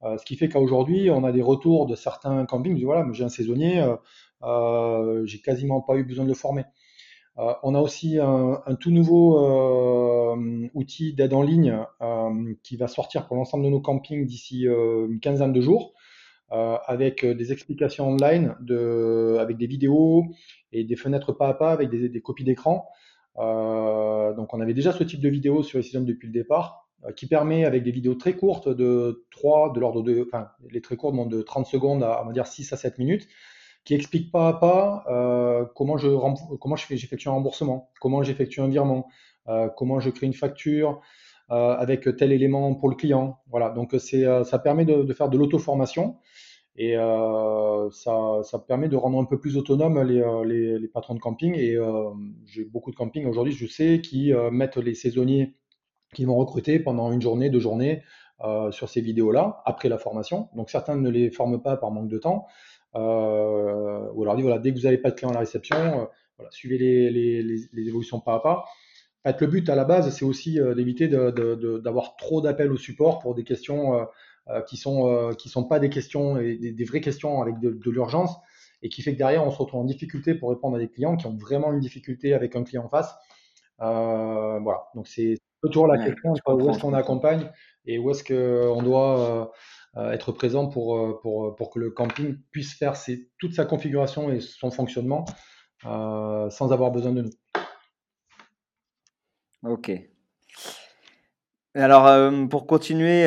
ce qui fait qu'aujourd'hui, on a des retours de certains campings. Voilà, j'ai un saisonnier j'ai quasiment pas eu besoin de le former. on a aussi un, tout nouveau outil d'aide en ligne qui va sortir pour l'ensemble de nos campings d'ici une quinzaine de jours. Avec des explications online, de, avec des vidéos et des fenêtres pas à pas avec des, des copies d'écran. donc on avait déjà ce type de vidéo sur systèmes depuis le départ. Euh, qui permet, avec des vidéos très courtes de 3, de l'ordre de, enfin, les très courtes, de 30 secondes à, on va dire 6 à 7 minutes, qui explique pas à pas euh, comment je comment j'effectue un remboursement, comment j'effectue un virement, euh, comment je crée une facture euh, avec tel élément pour le client. Voilà, donc c'est ça permet de, de faire de l'auto-formation et ça, ça, permet de rendre un peu plus autonome les, les, les patrons de camping. Et j'ai beaucoup de campings aujourd'hui, je sais, qui mettent les saisonniers qui vont recruter pendant une journée, deux journées euh, sur ces vidéos-là, après la formation. Donc certains ne les forment pas par manque de temps. Euh, ou alors dit voilà, dès que vous n'avez pas de client à la réception, euh, voilà, suivez les, les, les, évolutions pas à pas. En fait, le but à la base, c'est aussi euh, d'éviter d'avoir trop d'appels au support pour des questions euh, euh, qui sont qui sont pas des questions et des, des vraies questions avec de, de l'urgence et qui fait que derrière on se retrouve en difficulté pour répondre à des clients qui ont vraiment une difficulté avec un client en face. voilà, donc c'est toujours la question où est-ce qu'on accompagne et où est-ce qu'on doit euh, être présent pour, pour, pour, que le camping puisse faire ses, toute sa configuration et son fonctionnement sans avoir besoin de nous. Ok. Alors, pour continuer,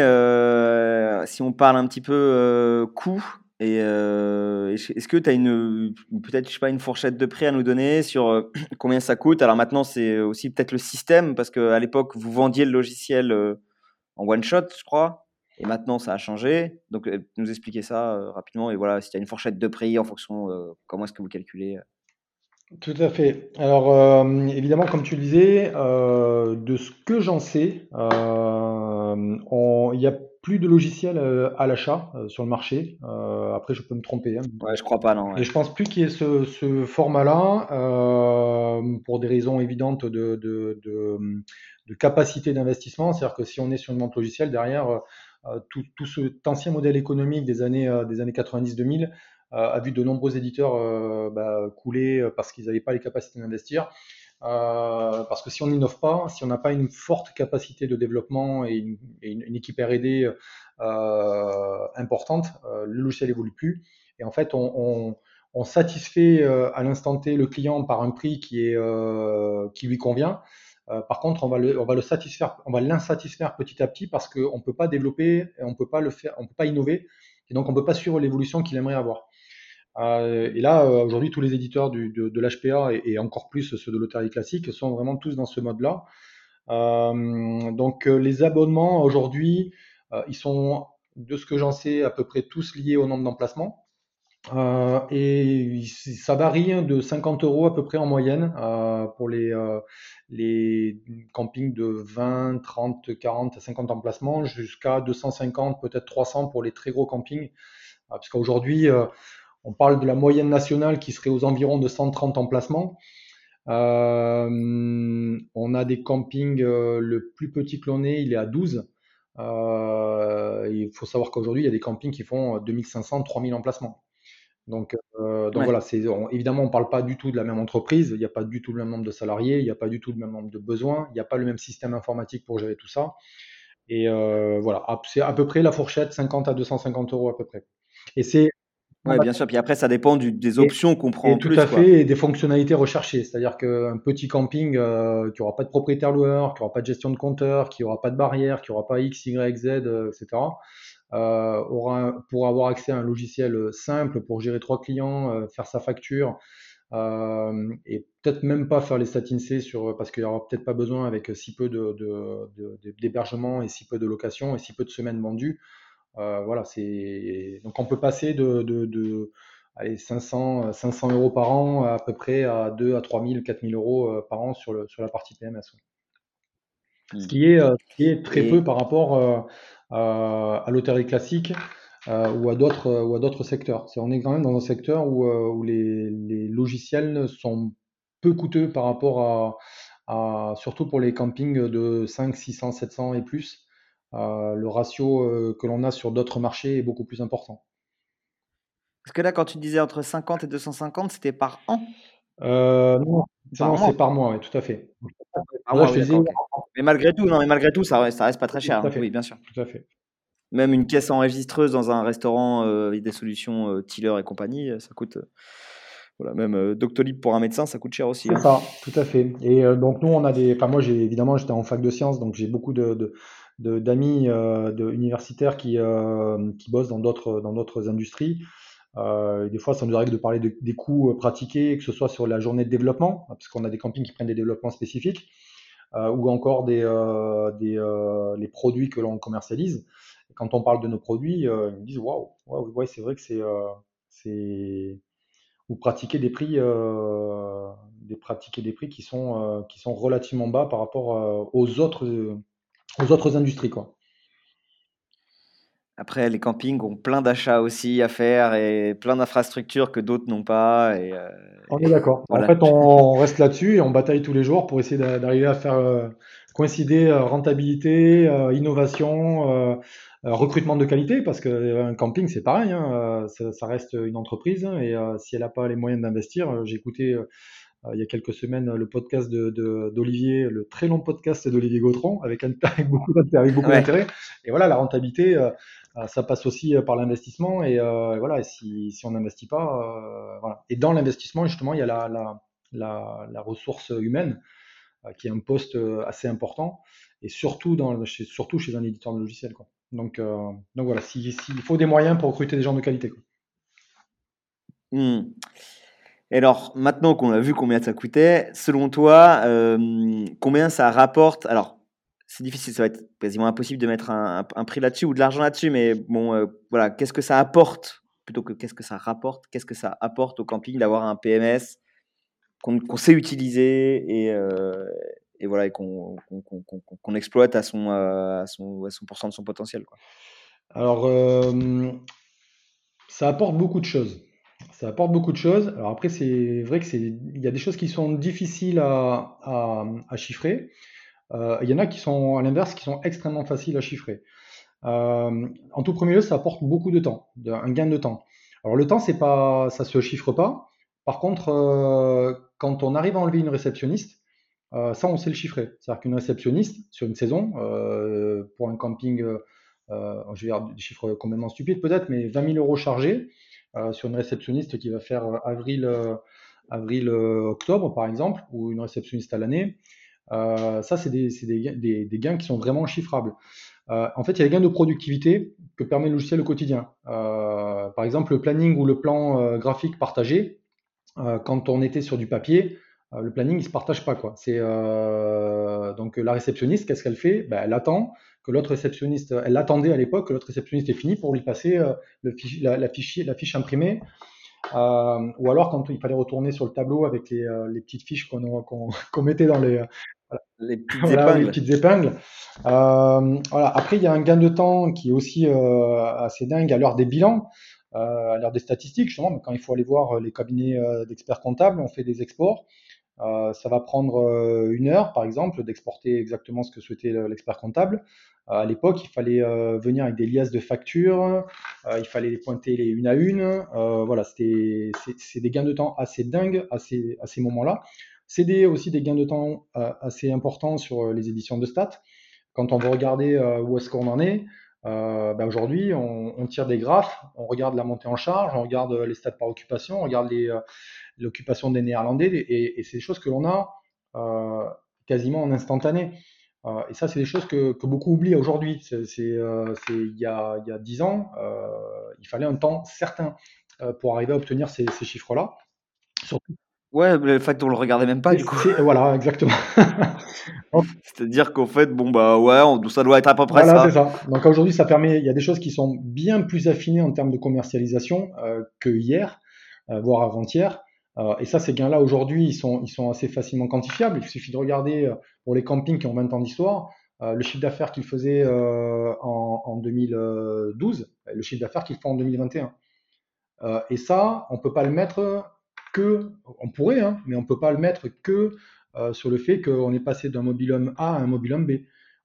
si on parle un petit peu coût, euh, est-ce que tu as une peut-être je sais pas une fourchette de prix à nous donner sur euh, combien ça coûte? Alors maintenant c'est aussi peut-être le système parce qu'à l'époque vous vendiez le logiciel euh, en one shot je crois et maintenant ça a changé. Donc nous expliquer ça rapidement et voilà si tu as une fourchette de prix en fonction comment est-ce que vous calculez tout à fait. Alors, évidemment, comme tu le disais, de ce que j'en sais, il y a plus de logiciels euh, à l'achat euh, sur le marché. Euh, après, je peux me tromper. Hein. Ouais, je crois pas, non. Et je pense plus qu'il y ait ce, ce format-là, pour des raisons évidentes de, de, de, de capacité d'investissement. C'est-à-dire que si on est sur une vente logicielle, derrière, tout, tout cet ancien modèle économique des années, des années 90-2000 a vu de nombreux éditeurs bah, couler parce qu'ils n'avaient pas les capacités d'investir. Euh, parce que si on n'innove pas, si on n'a pas une forte capacité de développement et une, une, équipe R&D euh, importante, euh, le logiciel évolue plus. Et en fait, on, on, on satisfait euh, à l'instant T le client par un prix qui est euh, qui lui convient. par contre, on va le, on va le satisfaire, on va l'insatisfaire petit à petit parce qu'on ne peut pas développer, on peut pas le faire, on peut pas innover, et donc on peut pas suivre l'évolution qu'il aimerait avoir. Euh, et là, euh, aujourd'hui, tous les éditeurs de, de l'HPA et, encore plus ceux de l'hôtellerie classique sont vraiment tous dans ce mode-là. Euh, donc, les abonnements aujourd'hui, ils sont, de ce que j'en sais, à peu près tous liés au nombre d'emplacements. et ça varie de 50 euros à peu près en moyenne pour les, les campings de 20, 30, 40, 50 emplacements, jusqu'à 250, peut-être 300 pour les très gros campings. parce qu'aujourd'hui, on parle de la moyenne nationale qui serait aux environs de 130 emplacements. Euh, on a des campings, euh, le plus petit que l'on ait, il est à 12. Euh, il faut savoir qu'aujourd'hui, il y a des campings qui font 2500, 3000 emplacements. Donc, donc voilà, c'est, évidemment, on ne parle pas du tout de la même entreprise, il n'y a pas du tout le même nombre de salariés, il n'y a pas du tout le même nombre de besoins, il n'y a pas le même système informatique pour gérer tout ça. Et voilà, c'est à peu près la fourchette 50 à 250 euros à peu près. Et c'est oui, bien sûr. Puis après, ça dépend du, des options qu'on prend et en tout à fait, et des fonctionnalités recherchées. C'est-à-dire qu'un petit camping euh, qui aura pas de propriétaire loueur, qui aura pas de gestion de compteur, qui aura pas de barrière, qui aura pas X, Y, Z, euh, etc., euh, aura pour avoir accès à un logiciel simple pour gérer trois clients, euh, faire sa facture, euh, et peut-être même pas faire les stats INSEE sur parce qu'il y aura peut-être pas besoin avec si peu de, d'hébergement de, et si peu de location et si peu de semaines vendues. Euh, voilà, c'est donc on peut passer de, de, de allez, 500, 500 euros par an à peu près à 2 à 3 000, 4 000 euros euh, par an sur, le, sur la partie PMS. Ce, qui est, euh, ce qui est très peu par rapport à l'hôtellerie classique ou à d'autres ou à d'autres secteurs. on est quand même dans un secteur où, où les, les, logiciels sont peu coûteux par rapport à, à, surtout pour les campings de 5, 600, 700 et plus. Euh, le ratio euh, que l'on a sur d'autres marchés est beaucoup plus important. Parce que là, quand tu disais entre 50 et 250, c'était par an? Euh, Non, c'est par mois, oui, tout à fait. Mais malgré tout, non, mais malgré tout, ça reste, ça reste pas très cher. Hein. Oui, bien sûr. Tout à fait. Même une caisse enregistreuse dans un restaurant euh, avec des solutions euh, Tiller et compagnie, ça coûte. voilà, même Doctolib pour un médecin, ça coûte cher aussi. Hein. ça, tout à fait. Et donc nous, on a des. Enfin, moi, j'ai évidemment, j'étais en fac de sciences, donc j'ai beaucoup de, d'amis de, universitaires qui, qui bossent dans d'autres dans d'autres industries. Euh, des fois, ça nous arrive de parler des coûts euh, pratiqués, que ce soit sur la journée de développement, parce qu'on a des campings qui prennent des développements spécifiques, euh, ou encore des, les produits que l'on commercialise. quand on parle de nos produits, ils me disent waouh, ouais, c'est vrai que c'est, c'est, vous pratiquez des prix, des pratiquer des prix qui sont, qui sont relativement bas par rapport aux autres, aux autres industries, quoi. Après, les campings ont plein d'achats aussi à faire et plein d'infrastructures que d'autres n'ont pas. Et, euh, on est d'accord. En fait, on reste là-dessus et on bataille tous les jours pour essayer d'arriver à faire euh, coïncider euh, rentabilité, innovation, recrutement de qualité, parce qu'un camping, c'est pareil, hein, ça, reste une entreprise hein, et si elle n'a pas les moyens d'investir, j'ai écouté il y a quelques semaines le podcast d'Olivier, le très long podcast d'Olivier Gautron, avec, beaucoup d'intérêt. Et voilà, la rentabilité, euh, ça passe aussi euh, par l'investissement et, euh, voilà, si, si on n'investit pas, voilà. Et dans l'investissement, justement, il y a la, la, la, la ressource humaine qui est un poste assez important et surtout, dans, chez, surtout chez un éditeur de logiciel. Quoi. Donc, donc voilà, s'il faut des moyens pour recruter des gens de qualité. Quoi. Hmm. Et alors, maintenant qu'on a vu combien ça coûtait, selon toi, combien ça rapporte? Alors, c'est difficile, ça va être quasiment impossible de mettre un, prix là-dessus ou de l'argent là-dessus, mais bon, euh, voilà, qu'est-ce que ça apporte? Plutôt que qu'est-ce que ça rapporte, qu'est-ce que ça apporte au camping d'avoir un PMS qu'on sait utiliser et, euh, voilà, et qu'on exploite à son, euh, à son, à son de son potentiel. Alors, ça apporte beaucoup de choses. Ça apporte beaucoup de choses. Alors après, c'est vrai que c'est, il y a des choses qui sont difficiles à, à, chiffrer. Euh, il y en a qui sont, à l'inverse, qui sont extrêmement faciles à chiffrer. Euh, en tout premier lieu, ça apporte beaucoup de temps, un gain de temps. Alors le temps, c'est pas, ça se chiffre pas. Par contre, euh, quand on arrive à enlever une réceptionniste, ça, on sait le chiffrer. C'est-à-dire qu'une réceptionniste sur une saison, pour un camping, je vais dire des chiffres complètement stupides peut-être, mais 20 000 euros chargés sur une réceptionniste qui va faire avril, avril, octobre par exemple, ou une réceptionniste à l'année. Euh, ça, c'est des, gains qui sont vraiment chiffrables. Euh, en fait, il y a des gains de productivité que permet le logiciel au quotidien. Euh, par exemple, le planning ou le plan graphique partagé, quand on était sur du papier, le planning il se partage pas quoi. C'est donc la réceptionniste, qu'est-ce qu'elle fait? Ben, Elle attend que l'autre réceptionniste, elle attendait à l'époque que l'autre réceptionniste ait fini pour lui passer le la, la, fiche, la fiche imprimée euh, ou alors quand il fallait retourner sur le tableau avec les, euh, les petites fiches qu'on mettait dans les, les petites épingles. Les petites épingles. Euh, voilà. Après, il y a un gain de temps qui est aussi assez dingue à l'heure des bilans, à l'heure des statistiques, justement, quand il faut aller voir les cabinets d'experts comptables, on fait des exports. Euh, ça va prendre euh, une heure, par exemple, d'exporter exactement ce que souhaitait l'expert comptable. Euh, à l'époque, il fallait venir avec des liasses de factures, il fallait les pointer les une à une. voilà, c'est des gains de temps assez dingues à ces, à ces moments-là. C'est aussi des gains de temps assez importants sur les éditions de stats. Quand on veut regarder où est-ce qu'on en est, ben aujourd'hui, on, tire des graphes, on regarde la montée en charge, on regarde les stats par occupation, on regarde les, l'occupation des Néerlandais, et, c'est des choses que l'on a euh, quasiment en instantané. Euh, et ça, c'est des choses que, beaucoup oublient aujourd'hui. C'est, euh, il y a dix ans, il fallait un temps certain pour arriver à obtenir ces, chiffres-là. Surtout. Ouais, le fait qu'on le regardait même pas, du coup. Voilà, exactement. C'est-à-dire qu'au fait, bon, bah ouais, ça doit être à peu près voilà, ça. ça. Donc aujourd'hui, ça permet, il y a des choses qui sont bien plus affinées en termes de commercialisation que hier, voire avant-hier. Euh, et ça, ces gains-là, aujourd'hui, ils sont, assez facilement quantifiables. Il suffit de regarder euh, pour les campings qui ont 20 ans d'histoire, euh, le chiffre d'affaires qu'ils faisaient en, en, 2012, le chiffre d'affaires qu'ils font en 2021. et ça, on peut pas le mettre que, on pourrait, hein, mais on peut pas le mettre que sur le fait qu'on est passé d'un mobilhome A à un mobilhome B.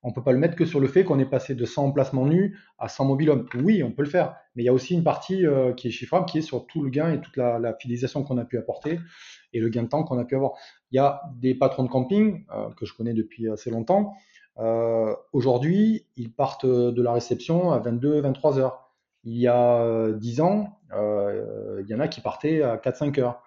on peut pas le mettre que sur le fait qu'on est passé de 100 emplacements nus à 100 mobilhommes. Oui, on peut le faire, mais il y a aussi une partie euh, qui est chiffrable, qui est sur tout le gain et toute la, fidélisation qu'on a pu apporter et le gain de temps qu'on a pu avoir. Il y a des patrons de camping euh, que je connais depuis assez longtemps. Euh, aujourd'hui, ils partent de la réception à 22, 23 heures. Il y a 10 ans, il y en a qui partaient à 4-5 heures.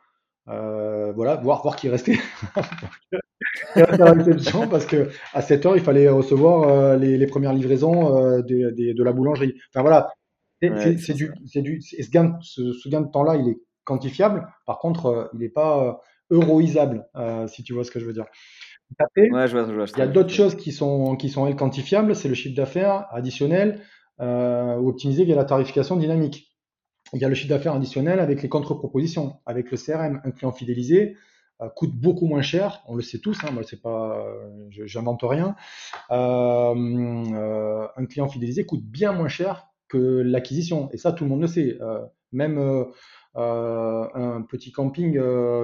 voilà, voir, voir qui restait. parce que à 7 heures, il fallait recevoir euh, les, premières livraisons euh, de la boulangerie. Enfin voilà, c'est du, du, ce, gain, ce, gain de temps-là, il est quantifiable. Par contre, euh, il n'est pas euroisable, si tu vois ce que je veux dire. il y a d'autres choses qui sont, qui sont elles, quantifiables, c'est le chiffre d'affaires additionnel ou optimisé via la tarification dynamique. Il y a le chiffre d'affaires additionnel avec les contre-propositions, avec le CRM, un client fidélisé, coûte beaucoup moins cher. On le sait tous, hein, moi c'est pas, j'invente rien. Euh, euh, un client fidélisé coûte bien moins cher que l'acquisition, et ça tout le monde le sait. même un petit camping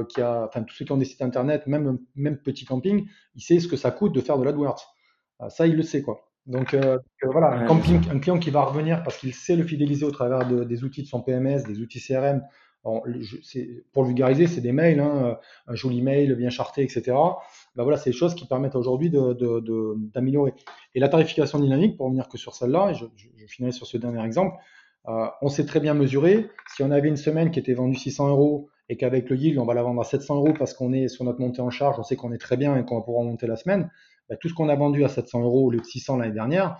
qui a, enfin tous ceux qui ont des sites internet, même même petit camping, il sait ce que ça coûte de faire de l'AdWords. ça il le sait quoi. Donc voilà, un, camping, un client qui va revenir parce qu'il sait le fidéliser au travers des outils de son PMS, des outils CRM, pour le vulgariser, c'est des mails, hein, un joli mail bien charté, etc. Ben voilà, c'est des choses qui permettent aujourd'hui d'améliorer. Et la tarification dynamique, pour revenir que sur celle-là, et je, je, finirai sur ce dernier exemple, euh, on sait très bien mesurer. Si on avait une semaine qui était vendue 600 euros et qu'avec le yield, on va la vendre à 700 euros parce qu'on est sur notre montée en charge, on sait qu'on est très bien et qu'on va pouvoir monter la semaine, ben tout ce qu'on a vendu à 700 euros au lieu de 600 l'année dernière,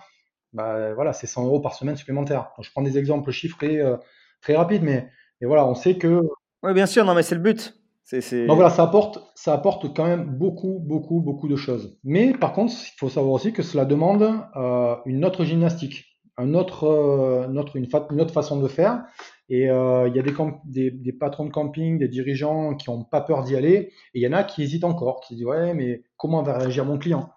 ben voilà, c'est 100 euros par semaine supplémentaire. je prends des exemples chiffrés euh, très rapides, mais et voilà, on sait que. Oui, bien sûr, non, mais c'est le but. Donc voilà, ça apporte, ça apporte quand même beaucoup, beaucoup, beaucoup de choses. Mais par contre, il faut savoir aussi que cela demande euh, une autre gymnastique, un autre, euh, une, autre, façon de faire. Et euh, il y a des, des, patrons de camping, des dirigeants qui n'ont pas peur d'y aller. Et il y en a qui hésitent encore, qui disent Ouais, mais comment va réagir mon client?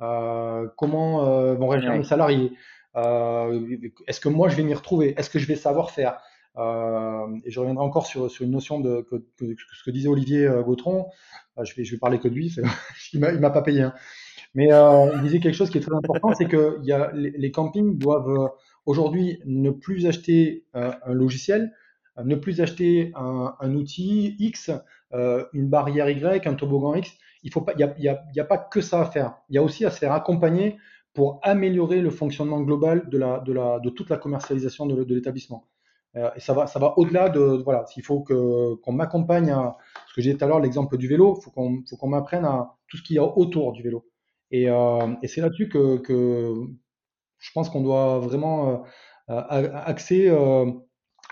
Comment vont réagir mes salariés? Est-ce que moi je vais m'y retrouver? Est-ce que je vais savoir faire? euh, et je reviendrai encore sur, une notion de ce que disait Olivier euh, Gautron. Euh, je vais, vais parler que de lui, il m'a, m'a pas payé. Hein. Mais il disait quelque chose qui est très important, c'est que a, les, campings doivent aujourd'hui ne plus acheter un logiciel, ne plus acheter un, outil X, une barrière Y, un toboggan X. Il pas, il y a, y a, pas que ça à faire. Il y a aussi à se faire accompagner pour améliorer le fonctionnement global de, toute la commercialisation de l'établissement. Euh, et ça va, ça va au-delà de, voilà, s'il faut qu'on m'accompagne à, ce que j'ai dit tout à l'heure, l'exemple du vélo, faut qu'on, faut qu'on m'apprenne à tout ce qu'il y a autour du vélo. Et, euh, c'est là-dessus que, je pense qu'on doit vraiment euh, axer,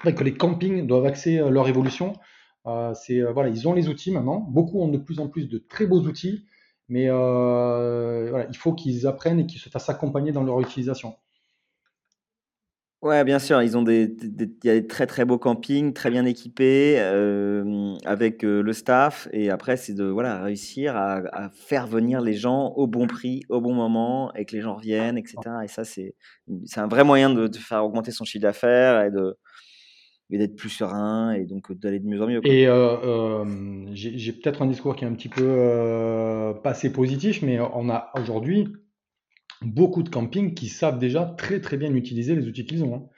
que les campings doivent axer leur évolution. c'est, voilà, ils ont les outils maintenant. Beaucoup ont de plus en plus de très beaux outils, mais il faut qu'ils apprennent et qu'ils se fassent accompagner dans leur utilisation. Ouais, bien sûr, ils ont des, il y a des très très beaux campings, très bien équipés, euh, avec euh, le staff. Et après, c'est de voilà réussir à, faire venir les gens au bon prix, au bon moment, et que les gens reviennent, etc. Et ça, c'est un vrai moyen de, faire augmenter son chiffre d'affaires et d'être plus serein et donc d'aller de mieux en mieux. Et euh, j'ai peut-être un discours qui est un petit peu pas assez positif, mais on a aujourd'hui beaucoup de campings qui savent déjà très très bien utiliser les outils qu'ils ont. Hein.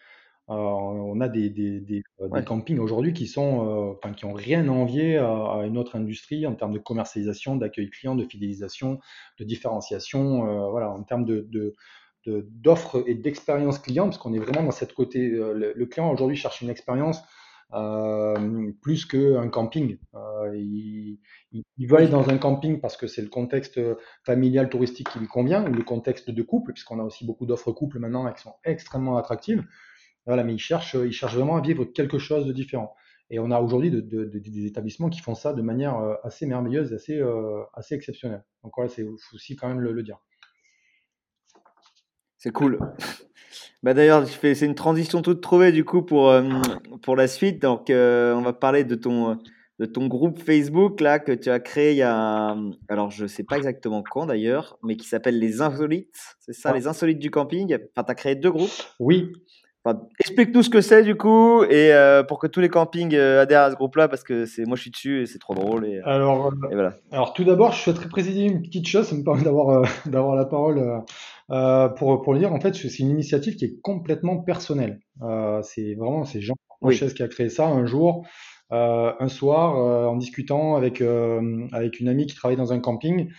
Euh, on a des, des, des, euh, campings aujourd'hui qui sont, euh, qui ont rien à envier à, une autre industrie en termes de commercialisation, d'accueil client, de fidélisation, de différenciation, voilà, en termes de, d'offres et d'expérience client, parce qu'on est vraiment dans cette côté. le, client aujourd'hui cherche une expérience plus qu'un camping. Euh, il, il, veut aller dans un camping parce que c'est le contexte familial touristique qui lui convient, ou le contexte de couple, puisqu'on a aussi beaucoup d'offres couples maintenant qui sont extrêmement attractives. Voilà, mais il cherche, il cherche vraiment à vivre quelque chose de différent. Et on a aujourd'hui de, de, des établissements qui font ça de manière euh, assez merveilleuse, assez, assez exceptionnelle. Donc voilà, c'est aussi quand même le, le dire. C'est cool. Bah d'ailleurs, c'est une transition toute trouvée du coup pour, euh, pour la suite. Donc, euh, on va parler de ton, de ton groupe Facebook là que tu as créé il y a, alors je sais pas exactement quand d'ailleurs, mais qui s'appelle les Insolites. C'est ça, les Insolites du camping. Enfin, tu as créé deux groupes. Oui. Enfin, Explique-nous ce que c'est du coup et euh, pour que tous les campings adhèrent à ce groupe-là parce que c'est moi je suis dessus et c'est trop drôle. Et, alors, et voilà. alors tout d'abord, je souhaiterais préciser une petite chose, ça me permet d'avoir d'avoir la parole euh, pour, pour le dire, en fait, c'est une initiative qui est complètement personnelle. Euh, c'est vraiment, c'est Jean Frances qui a créé ça un jour, euh, un soir, euh, en discutant avec, euh, avec une amie qui travaille dans un camping.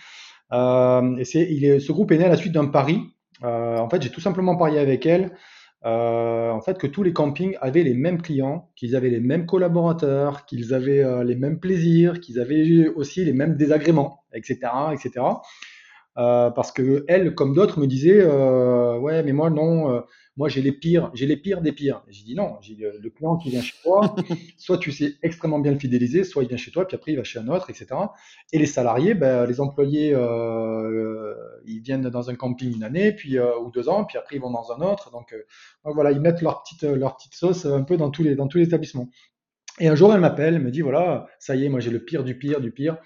et c'est, il est, ce groupe est né à la suite d'un pari. en fait, j'ai tout simplement parié avec elle. en fait, que tous les campings avaient les mêmes clients, qu'ils avaient les mêmes collaborateurs, qu'ils avaient les mêmes plaisirs, qu'ils avaient aussi les mêmes désagréments, etc., etc. Euh, parce que elle, comme d'autres, me disait euh, ouais, mais moi non, euh, moi j'ai les pires, j'ai les pires des pires. J'ai dit non, j'ai le client qui vient chez toi, soit tu sais extrêmement bien le fidéliser, soit il vient chez toi, puis après il va chez un autre, etc. Et les salariés, ben, les employés, ils viennent dans un camping une année, puis ou deux ans, puis après ils vont dans un autre. Donc, voilà, ils mettent leur petite leur petite sauce un peu dans tous les dans tous les établissements. Et un jour, elle m'appelle, elle me dit voilà, ça y est, moi j'ai le pire du pire du pire.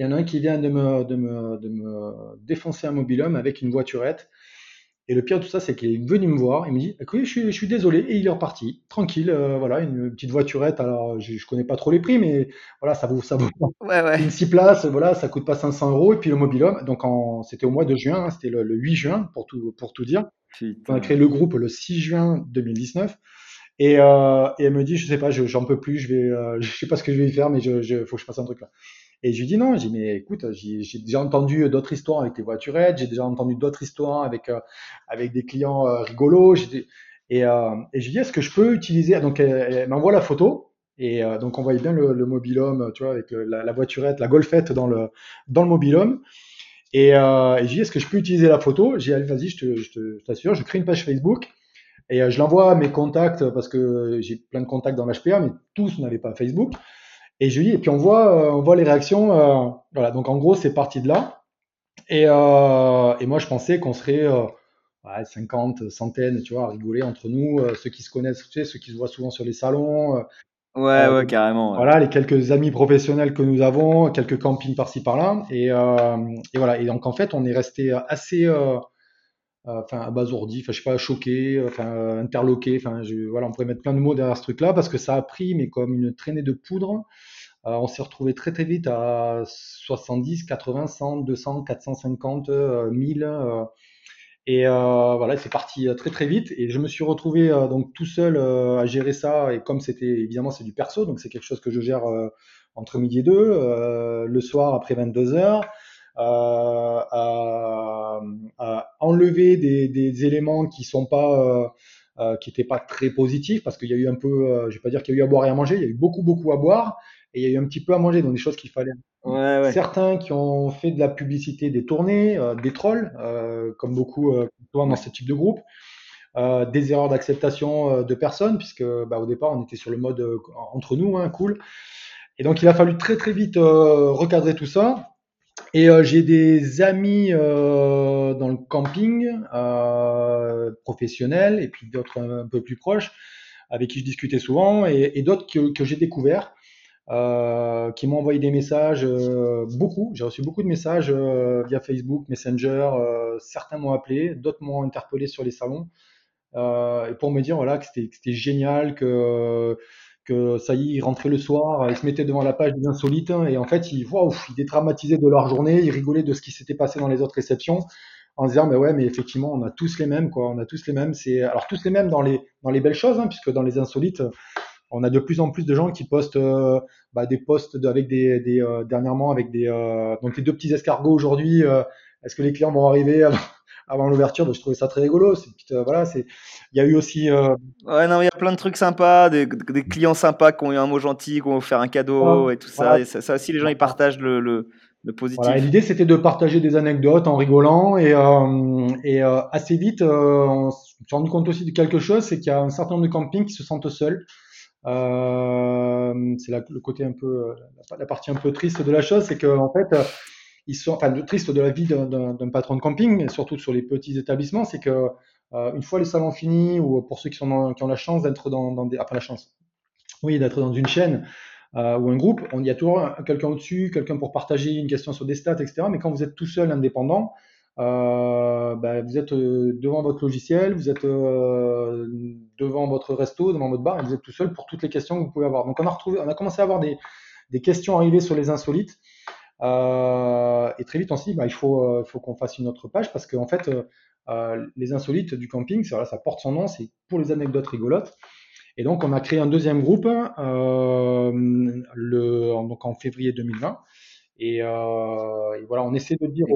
Il y en a un qui vient de me, de me, de me défoncer un mobilhome avec une voiturette. Et le pire de tout ça, c'est qu'il est venu me voir, il me dit oui, je suis, je suis désolé, et il est reparti, tranquille, euh, voilà, une petite voiturette. Alors, je, je connais pas trop les prix, mais voilà, ça vaut, ça vaut ouais, ouais. une 6 places, voilà, ça coûte pas 500 euros. Et puis le mobilhome, donc c'était au mois de juin, hein, c'était le, 8 juin pour tout, pour tout dire. On a créé le groupe le 6 juin 2019. Et, euh, et elle me dit, je sais pas, j'en peux plus, je vais, euh, je sais pas ce que je vais faire, mais je, je faut que je fasse un truc là. Et je lui dis non, j'ai mais écoute, j'ai déjà entendu d'autres histoires avec les voiturettes, j'ai déjà entendu d'autres histoires avec euh, avec des clients euh, rigolos. Et, euh, et je lui dis est-ce que je peux utiliser Donc elle, m'envoie la photo et euh, donc on voyait bien le, le mobilhome, tu vois, avec la, la, voiturette, la golfette dans le dans le mobilhome. Et, euh, et je dis est-ce que je peux utiliser la photo? J'ai dit vas-y, je t'assure, je, je crée une page Facebook. Et je l'envoie à mes contacts parce que j'ai plein de contacts dans l'HPA, mais tous n'avaient pas Facebook. Et je lui dis, et puis on voit, euh, on voit les réactions. Euh, voilà, donc en gros, c'est parti de là. Et, euh, et moi, je pensais qu'on serait ouais, 50, centaines, tu vois, à rigoler entre nous, ceux qui se connaissent, tu sais, ceux qui se voient souvent sur les salons. Ouais, ouais, carrément. Voilà, les quelques amis professionnels que nous avons, quelques campings par-ci par-là. Et, et, voilà. Et donc, en fait, on est resté assez, enfin, abasourdi, enfin, je sais pas, choqué, enfin, interloqué. Enfin, voilà, on pourrait mettre plein de mots derrière ce truc-là parce que ça a pris, mais comme une traînée de poudre. Euh, on s'est retrouvé très très vite à 70, 80, 100, 200, 450, 1000. et euh, voilà, c'est parti euh, très très vite. Et je me suis retrouvé donc tout seul à gérer ça. Et comme c'était évidemment c'est du perso, donc c'est quelque chose que je gère entre midi et deux, le soir après 22 heures. Euh, à, à, enlever des, des, éléments qui sont pas euh, qui n'étaient pas très positifs parce qu'il y a eu un peu, je vais pas dire qu'il y a eu à boire et à manger, il y a eu beaucoup beaucoup à boire et il y a eu un petit peu à manger, donc des choses qu'il fallait. Ouais, ouais. Certains qui ont fait de la publicité des tournées, euh, des trolls, euh, comme beaucoup euh, dans ce type de groupe, euh, des erreurs d'acceptation euh, de personnes, puisque bah, au départ on était sur le mode euh, entre nous, hein, cool. Et donc il a fallu très très vite recadrer tout ça. Et j'ai des amis dans le camping professionnels et puis d'autres un, peu plus proches avec qui je discutais souvent et, d'autres que, que j'ai découverts euh, qui m'ont envoyé des messages, euh, beaucoup. J'ai reçu beaucoup de messages euh, via Facebook, Messenger. Euh, certains m'ont appelé, d'autres m'ont interpellé sur les salons et pour me dire voilà que c'était génial, que ça y est, ils rentraient le soir, ils se mettaient devant la page des insolites et en fait ils, wow, ils de leur journée, ils rigolaient de ce qui s'était passé dans les autres réceptions en se disant mais ouais mais effectivement on a tous les mêmes quoi, on a tous les mêmes. C'est alors tous les mêmes dans les dans les belles choses hein, puisque dans les insolites on a de plus en plus de gens qui postent euh, bah, des posts avec des, des euh, dernièrement avec des euh, donc les deux petits escargots aujourd'hui. Est-ce que les clients vont arriver avant, avant l'ouverture? Donc je trouvais ça très rigolo. C'est voilà, c'est il y a eu aussi. Ouais non, il y a plein de trucs sympas, des, des, clients sympas qui ont eu un mot gentil, qui ont offert un cadeau et tout ça. Et ça. ça. aussi, les gens ils partagent le, le le positif. Voilà, L'idée, c'était de partager des anecdotes en rigolant et, euh, et euh, assez vite, euh, on s'est rendu compte aussi de quelque chose, c'est qu'il y a un certain nombre de campings qui se sentent seuls. Euh, c'est le côté un peu, la partie un peu triste de la chose, c'est qu'en fait, ils sont, enfin, triste de la vie d'un patron de camping, surtout sur les petits établissements, c'est que euh, une fois les salons finis, ou pour ceux qui, sont dans, qui ont la chance d'être dans, dans des, enfin la chance, oui, d'être dans une chaîne euh, ou un groupe, on, y a toujours quelqu'un au-dessus, quelqu'un pour partager une question sur des stats, etc. Mais quand vous êtes tout seul, indépendant, euh, ben, vous êtes euh, devant votre logiciel, vous êtes euh, devant votre resto, devant votre bar, et vous êtes tout seul pour toutes les questions que vous pouvez avoir. Donc on a retrouvé, on a commencé à avoir des, des questions arrivées sur les insolites, euh, et très vite on s'est dit, bah, il faut, faut qu'on fasse une autre page parce qu'en fait, les insolites du camping. Ça, ça porte son nom, c'est pour les anecdotes rigolotes. Et donc, on a créé un deuxième groupe le, donc en février 2020. Et, voilà, on essaie de dire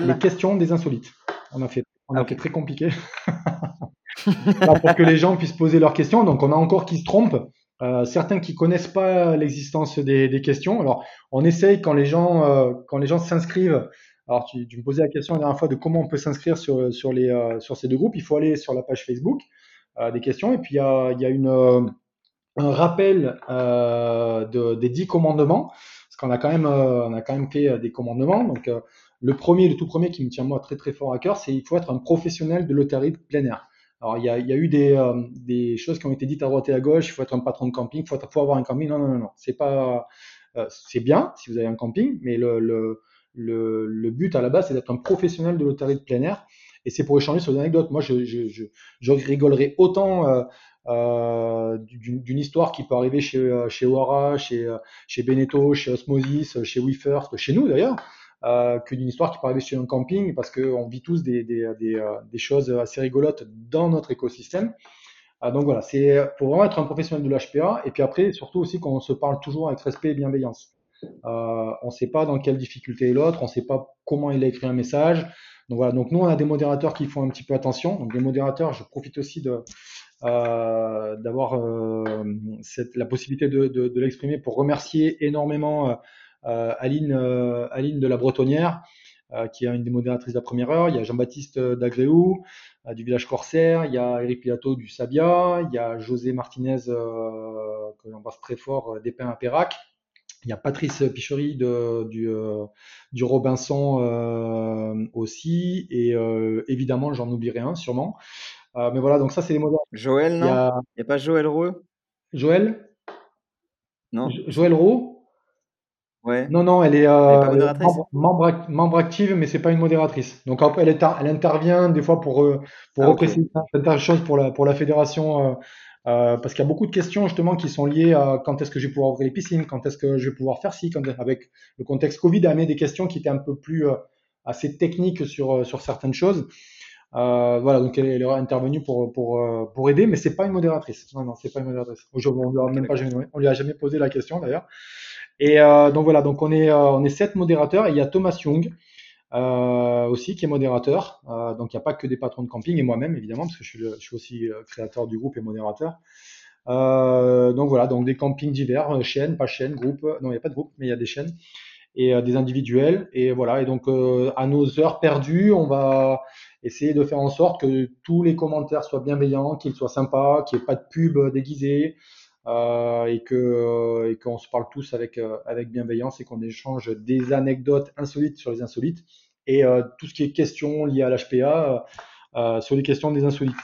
les questions des insolites. On a fait, on a fait très compliqué pour que les gens puissent poser leurs questions. Donc, on a encore qui se trompent. Euh, certains qui connaissent pas l'existence des, des, questions. Alors, on essaye quand les gens euh, quand les gens s'inscrivent. Alors, tu, tu, me posais la question la dernière fois de comment on peut s'inscrire sur sur les euh, sur ces deux groupes. Il faut aller sur la page Facebook euh, des questions et puis il y a y a une un rappel de, des dix commandements parce qu'on a quand même on a quand même fait des commandements. Donc, le premier, le tout premier qui me tient moi très très fort à cœur, c'est il faut être un professionnel de l'hôtellerie de plein air. Alors, il y a, y a eu des, euh, des, choses qui ont été dites à droite et à gauche. Il faut être un patron de camping, il faut, avoir un camping. Non, non, non, non. C'est pas, euh, c'est bien si vous avez un camping, mais le, le, le, le but à la base, c'est d'être un professionnel de l'hôtellerie de plein air. Et c'est pour échanger sur des anecdotes. Moi, je, je, je, je rigolerais autant euh, euh d'une histoire qui peut arriver chez, chez Oara, chez, chez Beneteau, chez Osmosis, chez WeFirst, chez nous d'ailleurs euh, que d'une histoire qui peut arriver sur un camping, parce qu'on vit tous des, des, des, euh, des, choses assez rigolotes dans notre écosystème. Euh, donc voilà, c'est pour vraiment être un professionnel de l'HPA, et puis après, surtout aussi qu'on se parle toujours avec respect et bienveillance. Euh, on ne sait pas dans quelle difficulté est l'autre, on ne sait pas comment il a écrit un message. Donc voilà, donc nous on a des modérateurs qui font un petit peu attention. Donc les modérateurs, je profite aussi de euh, d'avoir euh, la possibilité de, de, de l'exprimer pour remercier énormément euh, Aline, euh, Aline de la Bretonnière, euh, qui est une des modératrices de la première heure. Il y a Jean-Baptiste d'Agréou, du village Corsaire. Il y a Eric Pilato du Sabia. Il y a José Martinez, que j'embrasse très fort, des Pins à Pérac. Il y a Patrice Pichery de, du, du Robinson aussi, et évidemment, j'en oublierai un sûrement. mais voilà, donc ça, c'est les modèles. Joël, non? Il n'y a... pas Joël Roux? Joël? Non. Joël Roux? Non, non, elle est, euh, membre, membre, active, mais c'est pas une modératrice. Donc elle, est, elle intervient des fois pour, euh, pour ah, certaines choses pour la, pour la fédération, euh, euh, parce qu'il y a beaucoup de questions justement qui sont liées à quand est-ce que je vais pouvoir ouvrir les piscines, quand est-ce que je vais pouvoir faire ci, quand, avec le contexte Covid, a amené des questions qui étaient un peu plus assez techniques sur, sur certaines choses. voilà, donc elle, elle est intervenue pour, pour, pour aider, mais c'est pas une modératrice. Non, non, c'est pas une modératrice. Aujourd'hui, on ne lui a jamais posé la question d'ailleurs. Et euh, donc voilà, donc on est, euh, on est sept modérateurs et il y a Thomas Young euh, aussi qui est modérateur. Euh, donc il n'y a pas que des patrons de camping et moi-même évidemment parce que je suis, aussi créateur du groupe et modérateur. donc voilà, donc des campings divers, chaînes, pas chaînes, groupes. Non, il n'y a pas de groupe, mais il y a des chaînes et des individuels. Et voilà, et donc à nos heures perdues, on va essayer de faire en sorte que tous les commentaires soient bienveillants, qu'ils soient sympas, qu'il n'y ait pas de pub déguisée, euh, et que euh, et qu'on se parle tous avec euh, avec bienveillance et qu'on échange des anecdotes insolites sur les insolites et tout ce qui est questions liées à l'HPA sur les questions des insolites.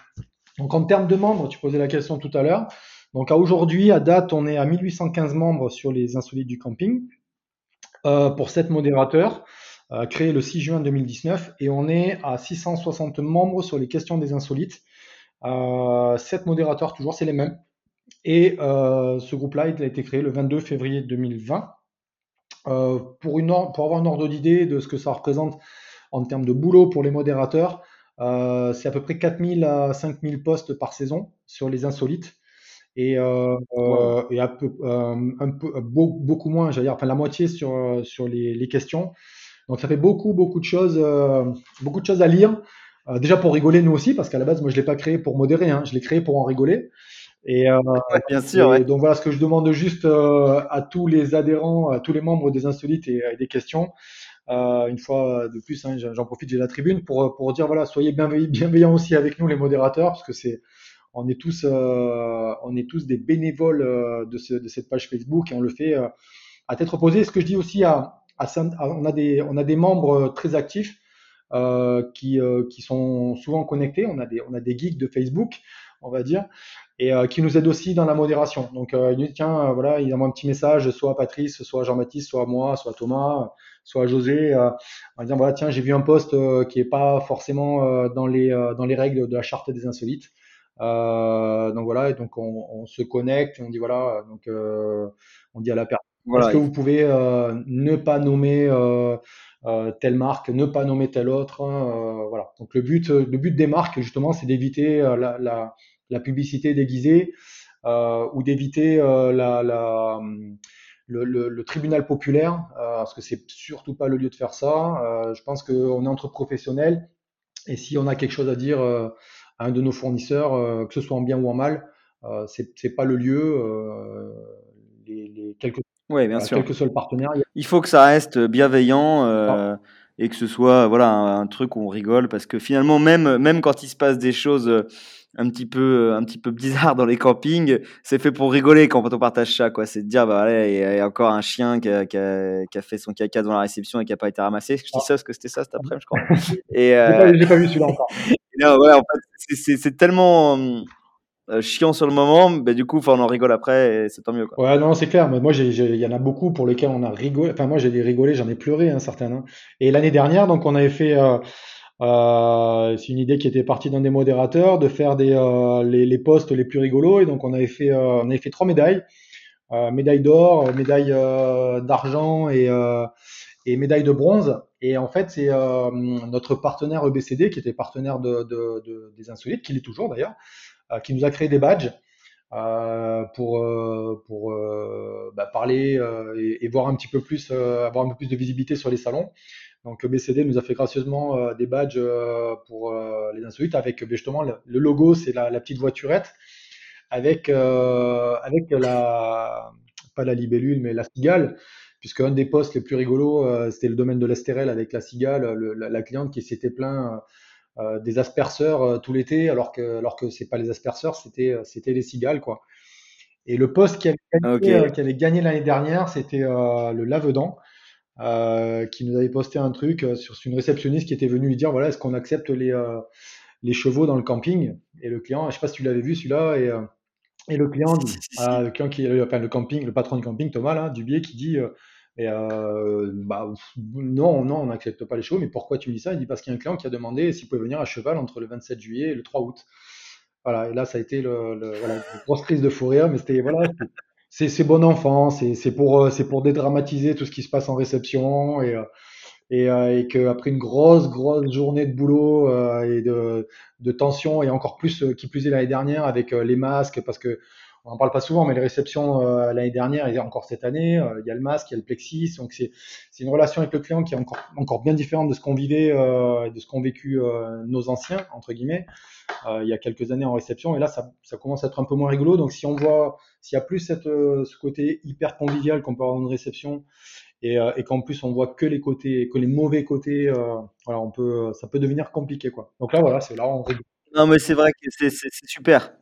Donc en termes de membres, tu posais la question tout à l'heure. Donc à aujourd'hui, à date, on est à 1815 membres sur les insolites du camping euh, pour 7 modérateurs, euh, créés le 6 juin 2019, et on est à 660 membres sur les questions des insolites. Euh, 7 modérateurs, toujours, c'est les mêmes. Et euh, ce groupe-là, il a été créé le 22 février 2020. Euh, pour, une pour avoir un ordre d'idée de ce que ça représente en termes de boulot pour les modérateurs, euh, c'est à peu près 4000 à 5000 postes par saison sur les insolites. Et, euh, wow. et un peu, un peu beaucoup moins, j'allais dire, enfin la moitié sur, sur les, les, questions. Donc ça fait beaucoup, beaucoup de choses, beaucoup de choses à lire. déjà pour rigoler nous aussi, parce qu'à la base, moi je l'ai pas créé pour modérer, hein, je l'ai créé pour en rigoler. Et, euh, bien sûr. Et Donc voilà ce que je demande juste euh, à tous les adhérents, à tous les membres des Insolites et, et des questions. Euh, une fois de plus, hein, j'en profite, j'ai la tribune pour, pour dire voilà, soyez bienveillants aussi avec nous les modérateurs, parce que c'est on est tous euh, on est tous des bénévoles euh, de, ce, de, cette page Facebook et on le fait euh, à tête reposée. Ce que je dis aussi à, à, à, on a des on a des membres très actifs qui qui sont souvent connectés. On a des on a des geeks de Facebook, on va dire, et euh, qui nous aide aussi dans la modération. Donc, euh, il nous dit, tiens, euh, voilà, il envoie un petit message, soit à Patrice, soit à Jean-Baptiste, soit à moi, soit à Thomas, soit à José, en disant, voilà, tiens, j'ai vu un poste qui est pas forcément dans, les, dans les règles de la charte des insolites. donc voilà, et donc on, on, se connecte, on dit, voilà, donc on dit à la personne, voilà. est-ce que vous pouvez ne pas nommer telle marque, ne pas nommer telle autre. Voilà. Donc le but, le but des marques justement, c'est d'éviter la, la, la, publicité déguisée ou d'éviter la, la le, le, tribunal populaire, parce que c'est surtout pas le lieu de faire ça. je pense qu'on est entre professionnels et si on a quelque chose à dire à un de nos fournisseurs, que ce soit en bien ou en mal, c'est c'est pas le lieu. les, les quelques oui, bien sûr. Quel que soit le partenaire. Il faut que ça reste bienveillant euh, et que ce soit voilà un, truc où on rigole parce que finalement même même quand il se passe des choses euh, un petit peu un petit peu bizarres dans les campings, c'est fait pour rigoler quand on partage ça quoi. C'est de dire bah allez, il y a encore un chien qui a, qui, a, qui a, fait son caca devant la réception et qui a pas été ramassé. Je dis ah. ça parce que c'était ça cet après-midi, je crois. Et euh... j'ai pas, vu celui-là encore. non, ouais, en fait, c'est tellement euh, chiant sur le moment, mais du coup, on en rigole après et c'est tant mieux. Quoi. Ouais, non, c'est clair. Mais moi, il y en a beaucoup pour lesquels on a rigolé. Enfin, moi, j'ai rigolé, j'en ai pleuré, hein, certains. Hein. Et l'année dernière, donc, on avait fait. Euh, euh, c'est une idée qui était partie d'un des modérateurs de faire des, euh, les, les posts les plus rigolos. Et donc, on avait fait, euh, on avait fait trois médailles médaille d'or, médaille d'argent et, et médaille de bronze. Et en fait, c'est notre partenaire EBCD, qui était partenaire de, de, de des Insolites, qui l'est toujours d'ailleurs, euh, qui nous a créé des badges euh, pour euh, pour bah, parler et, voir un petit peu plus, avoir un peu plus de visibilité sur les salons. Donc BCD nous a fait gracieusement des badges pour les insolites avec justement le, logo, c'est la, petite voiturette avec avec la pas la libellule mais la cigale puisque un des postes les plus rigolos c'était le domaine de l'Estérel avec la cigale, la, la, cliente qui s'était plaint euh, des asperceurs euh, tout l'été, alors que alors que c'est pas les asperceurs, c'était euh, c'était les cigales quoi. Et le poste qui avait gagné, gagné l'année dernière, c'était le Lavedan, euh, qui nous avait posté un truc sur une réceptionniste qui était venue lui dire voilà, est-ce qu'on accepte les, les chevaux dans le camping? Et le client, je sais pas si tu l'avais vu celui-là, et, et le client, le client qui, enfin, le camping, le patron du camping, Thomas là, Dubier, qui dit et euh, bah, non, non, on n'accepte pas les chevaux. Mais pourquoi tu me dis ça? Il dit parce qu'il y a un client qui a demandé s'il pouvait venir à cheval entre le 27 juillet et le 3 août. Voilà, et là, ça a été le, voilà, une grosse crise de fou rire, mais c'était voilà, c'est bon enfant, c'est pour euh, c'est pour dédramatiser tout ce qui se passe en réception et euh, et, et qu'après une grosse grosse journée de boulot et de, de tension et encore plus qui plus est l'année dernière avec les masques parce que on n'en parle pas souvent, mais les réceptions euh, l'année dernière et encore cette année, euh, il y a le masque, il y a le plexis. Donc c'est une relation avec le client qui est encore, encore bien différente de ce qu'on vivait, euh, de ce qu'ont vécu nos anciens, entre guillemets, il y a quelques années en réception. Et là, ça, ça, commence à être un peu moins rigolo. Donc si on voit, s'il y a plus cette, ce côté hyper convivial qu'on peut avoir dans une réception et, et qu'en plus on voit que les côtés, que les mauvais côtés, voilà, on peut, ça peut devenir compliqué. Quoi. Donc là, voilà, c'est là on. Non, mais c'est vrai que c'est super.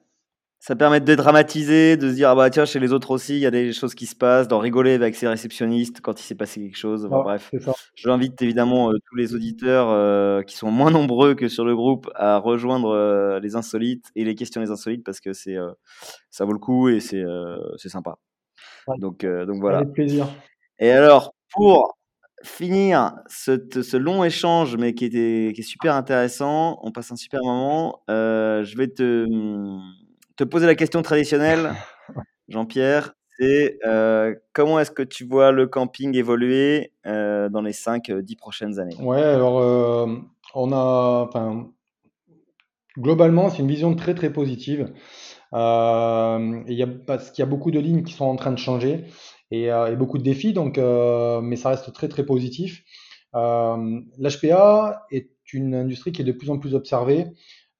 Ça permet de dédramatiser, de se dire, ah bah tiens, chez les autres aussi, il y a des choses qui se passent, d'en rigoler avec ses réceptionnistes quand il s'est passé quelque chose. bref, j'invite évidemment euh, tous les auditeurs euh, qui sont moins nombreux que sur le groupe à rejoindre euh, les insolites et les questions des insolites parce que c'est ça vaut le coup et c'est c'est sympa. Donc, donc voilà. Avec plaisir. Et alors, pour finir ce, ce, long échange, mais qui, était, qui est super intéressant, on passe un super moment. je vais te te poser la question traditionnelle, Jean-Pierre, c'est euh, comment est-ce que tu vois le camping évoluer euh, dans les 5-10 euh, prochaines années? Ouais, alors on a, enfin, globalement, c'est une vision très très positive. il y a, parce qu'il y a beaucoup de lignes qui sont en train de changer et, et beaucoup de défis, donc, mais ça reste très très positif. L'HPA est une industrie qui est de plus en plus observée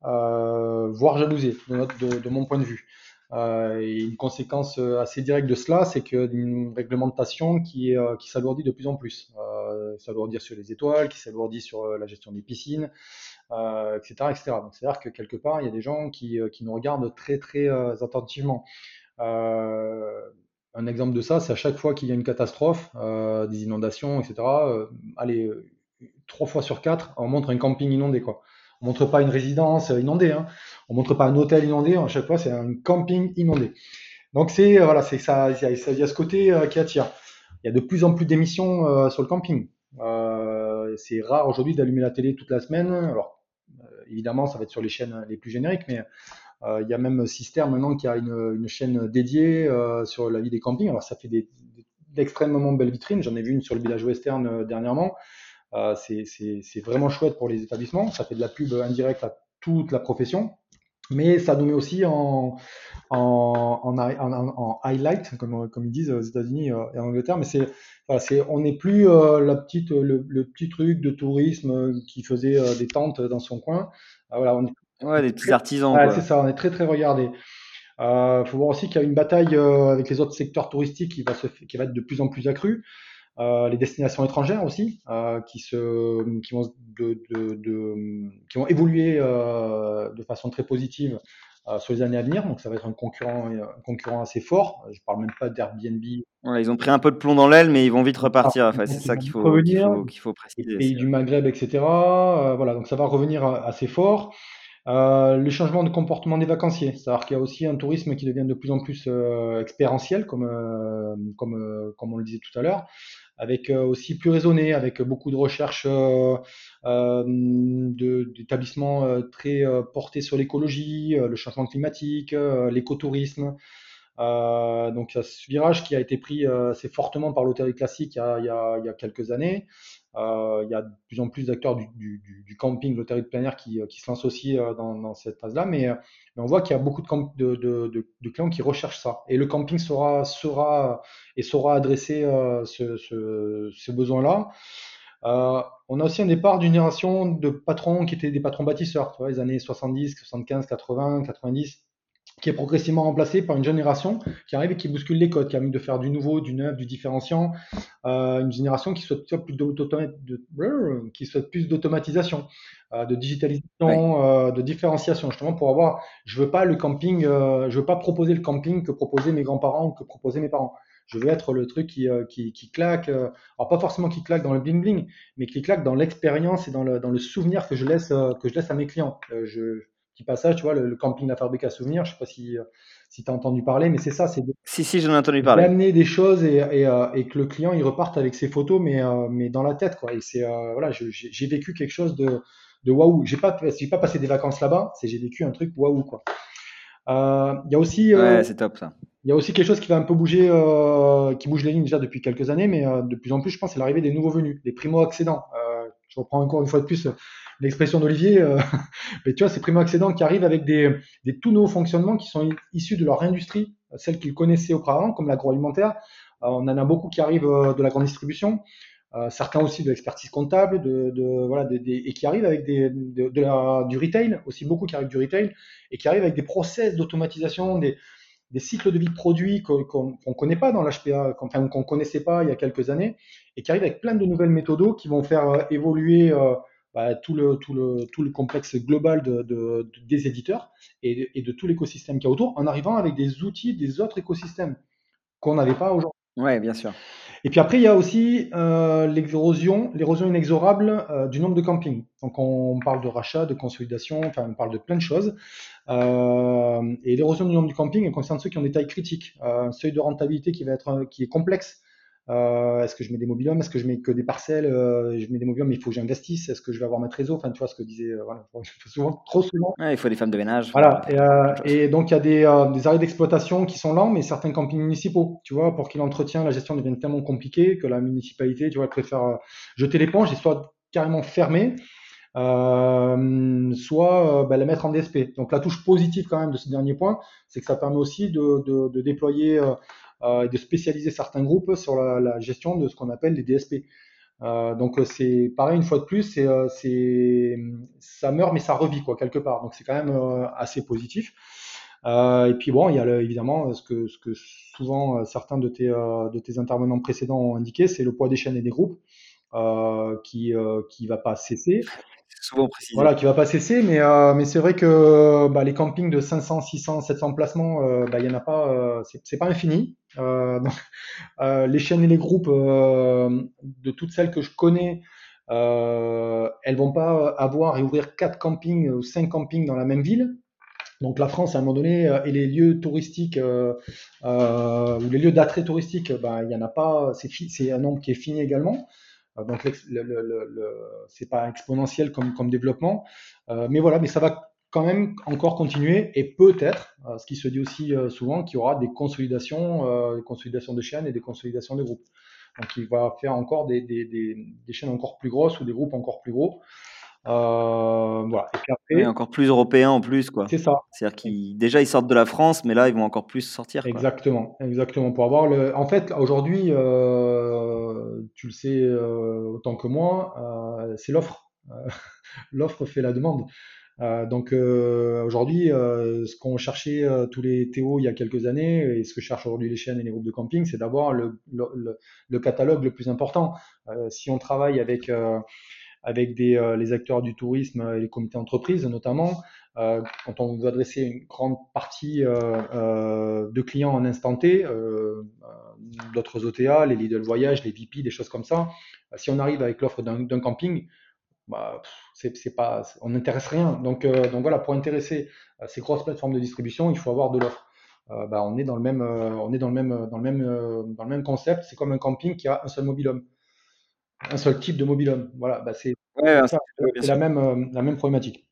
voire jalousée, de, de, mon point de vue. Euh, et une conséquence assez directe de cela, c'est qu'une réglementation qui, euh, s'alourdit de plus en plus. Euh, s'alourdit sur les étoiles, qui s'alourdit sur la gestion des piscines, euh, etc., etc. C'est-à-dire que quelque part, il y a des gens qui, qui nous regardent très très attentivement. un exemple de ça, c'est à chaque fois qu'il y a une catastrophe, des inondations, etc. allez, trois fois sur quatre, on montre un camping inondé, quoi. On montre pas une résidence inondée, hein. on montre pas un hôtel inondé. À chaque fois, c'est un camping inondé. Donc c'est euh, voilà, c'est ça, il y, a ce côté euh, qui attire. Il y a de plus en plus d'émissions euh, sur le camping. c'est rare aujourd'hui d'allumer la télé toute la semaine. Alors évidemment, ça va être sur les chaînes les plus génériques, mais il y a même Sister maintenant qui a une, chaîne dédiée sur la vie des campings. Alors ça fait d'extrêmement belles vitrines. J'en ai vu une sur le village western dernièrement. C'est vraiment chouette pour les établissements. Ça fait de la pub indirecte à toute la profession. Mais ça nous met aussi en, en, en, en, highlight, comme, comme ils disent aux États-Unis et en Angleterre. Mais c'est, voilà, c'est, on n'est plus la petite, le, petit truc de tourisme qui faisait des tentes dans son coin. voilà, on Ouais, des petits artisans. c'est ça, on est très très regardé. Il euh, faut voir aussi qu'il y a une bataille euh, avec les autres secteurs touristiques qui va, se, qui va être de plus en plus accrue. Euh, les destinations étrangères aussi, euh, qui, se, qui, vont de, de, de, qui vont évoluer euh, de façon très positive sur les années à venir. Donc ça va être un concurrent, un concurrent assez fort. Je parle même pas d'Airbnb. Ouais, ils ont pris un peu de plomb dans l'aile, mais ils vont vite repartir. Enfin, c'est ça qu'il faut, qu'il faut, faut, préciser. Les pays du Maghreb, etc. voilà, donc ça va revenir assez fort. Euh, le changement de comportement des vacanciers, c'est-à-dire qu'il y a aussi un tourisme qui devient de plus en plus euh, expérientiel, comme, comme, comme on le disait tout à l'heure, avec aussi plus raisonné, avec beaucoup de recherches d'établissements très portés sur l'écologie, le changement climatique, l'écotourisme. donc, il y a ce virage qui a été pris assez fortement par l'hôtellerie classique il y, a, il, y a, il y a quelques années. Euh, il y a de plus en plus d'acteurs du, du, du, camping, l'hôtellerie de plein air qui, qui se lancent aussi euh, dans, dans cette phase-là, mais, mais, on voit qu'il y a beaucoup de, de, de, clients qui recherchent ça. Et le camping sera, sera et saura adresser euh, ce, ce, ce besoin-là. Euh, on a aussi un départ d'une génération de patrons qui étaient des patrons bâtisseurs, tu vois, les années 70, 75, 80, 90, qui est progressivement remplacé par une génération qui arrive et qui bouscule les codes, qui a envie de faire du nouveau, du neuf, du différenciant, euh, une génération qui souhaite plus de, qui souhaite plus d'automatisation, euh, de digitalisation, euh, de différenciation, justement pour avoir, je veux pas le camping, je veux pas proposer le camping que proposaient mes grands-parents ou que proposaient mes parents. Je veux être le truc qui, qui, qui claque, alors pas forcément qui claque dans le bling bling, mais qui claque dans l'expérience et dans le, dans le souvenir que je laisse, que je laisse à mes clients. je passage, tu vois, le, camping La Fabrique à souvenirs. Je sais pas si, si tu as entendu parler, mais c'est ça, c'est si si j'en ai entendu parler. D'amener des choses et, et, euh, et, que le client il reparte avec ses photos, mais euh, mais dans la tête quoi. Et c'est euh, voilà, j'ai vécu quelque chose de de waouh. J'ai pas j'ai pas passé des vacances là-bas, c'est j'ai vécu un truc waouh quoi. Il y a aussi ouais, c'est top ça. Il y a aussi quelque chose qui va un peu bouger, qui bouge les lignes déjà depuis quelques années, mais de plus en plus, je pense, c'est l'arrivée des nouveaux venus, des primo-accédants. je reprends encore une fois de plus l'expression d'Olivier, euh, mais tu vois, ces primo-accédants qui arrivent avec des, des, tout nouveaux fonctionnements qui sont issus de leur industrie, celle qu'ils connaissaient auparavant, comme l'agroalimentaire. Euh, on en a beaucoup qui arrivent euh, de la grande distribution, certains aussi de l'expertise comptable, de, de voilà, des, et qui arrivent avec des, de, de la, du retail, aussi beaucoup qui arrivent du retail, et qui arrivent avec des process d'automatisation, des, des cycles de vie de produits qu'on ne connaît pas dans l'HPA, enfin, qu'on connaissait pas il y a quelques années, et qui arrivent avec plein de nouvelles méthodes qui vont faire évoluer bah, tout, le, tout, le, tout le complexe global de, de, des éditeurs et, et de tout l'écosystème qu'il y a autour, en arrivant avec des outils des autres écosystèmes qu'on n'avait pas aujourd'hui. Oui, bien sûr. Et puis après, il y a aussi euh, l'érosion, l'érosion inexorable euh, du nombre de campings. Donc on parle de rachat, de consolidation, enfin on parle de plein de choses. Euh, et l'érosion du nombre du camping elle concerne ceux qui ont des tailles critiques, un seuil de rentabilité qui va être qui est complexe, euh, est-ce que je mets des mobilhomes? Est-ce que je mets que des parcelles? Euh, Je mets des mobilhomes, mais il faut que j'investisse. Est-ce que je vais avoir ma trésor? Enfin, tu vois ce que disait. Euh, voilà, souvent, trop souvent. il faut des femmes de ménage. Voilà. Et, donc, il y a des, des arrêts d'exploitation qui sont lents, mais certains campings municipaux, tu vois, pour qu'il l'entretien, la gestion devienne tellement compliquée que la municipalité, tu vois, préfère jeter l'éponge et soit carrément fermer. Euh, soit bah, la mettre en DSP. Donc la touche positive quand même de ce dernier point, c'est que ça permet aussi de, de, de déployer euh, et de spécialiser certains groupes sur la, la gestion de ce qu'on appelle les DSP. Euh, donc c'est pareil une fois de plus, c'est, euh, ça meurt mais ça revit quoi quelque part. Donc c'est quand même euh, assez positif. Euh, et puis bon, il y a le, évidemment ce que, ce que souvent certains de tes, de tes intervenants précédents ont indiqué, c'est le poids des chaînes et des groupes qui qui va pas cesser souvent précisé. Voilà, qui va pas cesser, mais, euh, mais c'est vrai que bah, les campings de 500, 600, 700 placements, euh, bah, il y en a pas, euh, c'est pas infini. Euh, euh, les chaînes et les groupes de toutes celles que je connais, elles vont pas avoir et ouvrir quatre campings ou cinq campings dans la même ville. Donc la France, à un moment donné, et les lieux touristiques ou les lieux d'attrait touristique, bah, il y en a pas, c'est un nombre qui est fini également. Euh, donc le, le, le, c'est pas exponentiel comme, comme développement, euh, mais voilà, mais ça va quand même encore continuer et peut-être, euh, ce qui se dit aussi souvent, qu'il y aura des consolidations, des consolidations de chaînes et des consolidations de groupes. Donc il va faire encore des, des, des, chaînes encore plus grosses ou des groupes encore plus gros. Euh, voilà. Et puis après, encore plus européens en plus, quoi. C'est ça. C'est-à-dire qu'ils déjà ils sortent de la France, mais là ils vont encore plus sortir. Exactement, exactement. Pour avoir le. En fait, aujourd'hui, euh, tu le sais euh, autant que moi, c'est l'offre. l'offre fait la demande. donc aujourd'hui, ce qu'ont cherché tous les Théo il y a quelques années et ce que cherchent aujourd'hui les chaînes et les groupes de camping, c'est d'avoir le, le, le, catalogue le plus important. si on travaille avec avec euh, les acteurs du tourisme et les comités d'entreprise notamment. Euh, quand on veut adresser une grande partie euh, de clients en instant T, d'autres OTA, les Lidl Voyage, les VP, des choses comme ça, si on arrive avec l'offre d'un camping, bah, c'est pas, on n'intéresse rien. Donc, voilà, pour intéresser ces grosses plateformes de distribution, il faut avoir de l'offre. bah, on est dans le même, on est dans le même, dans le même, dans le même concept. C'est comme un camping qui a un seul mobile home un seul type de home. Voilà, bah c'est la, même, euh, la même problématique.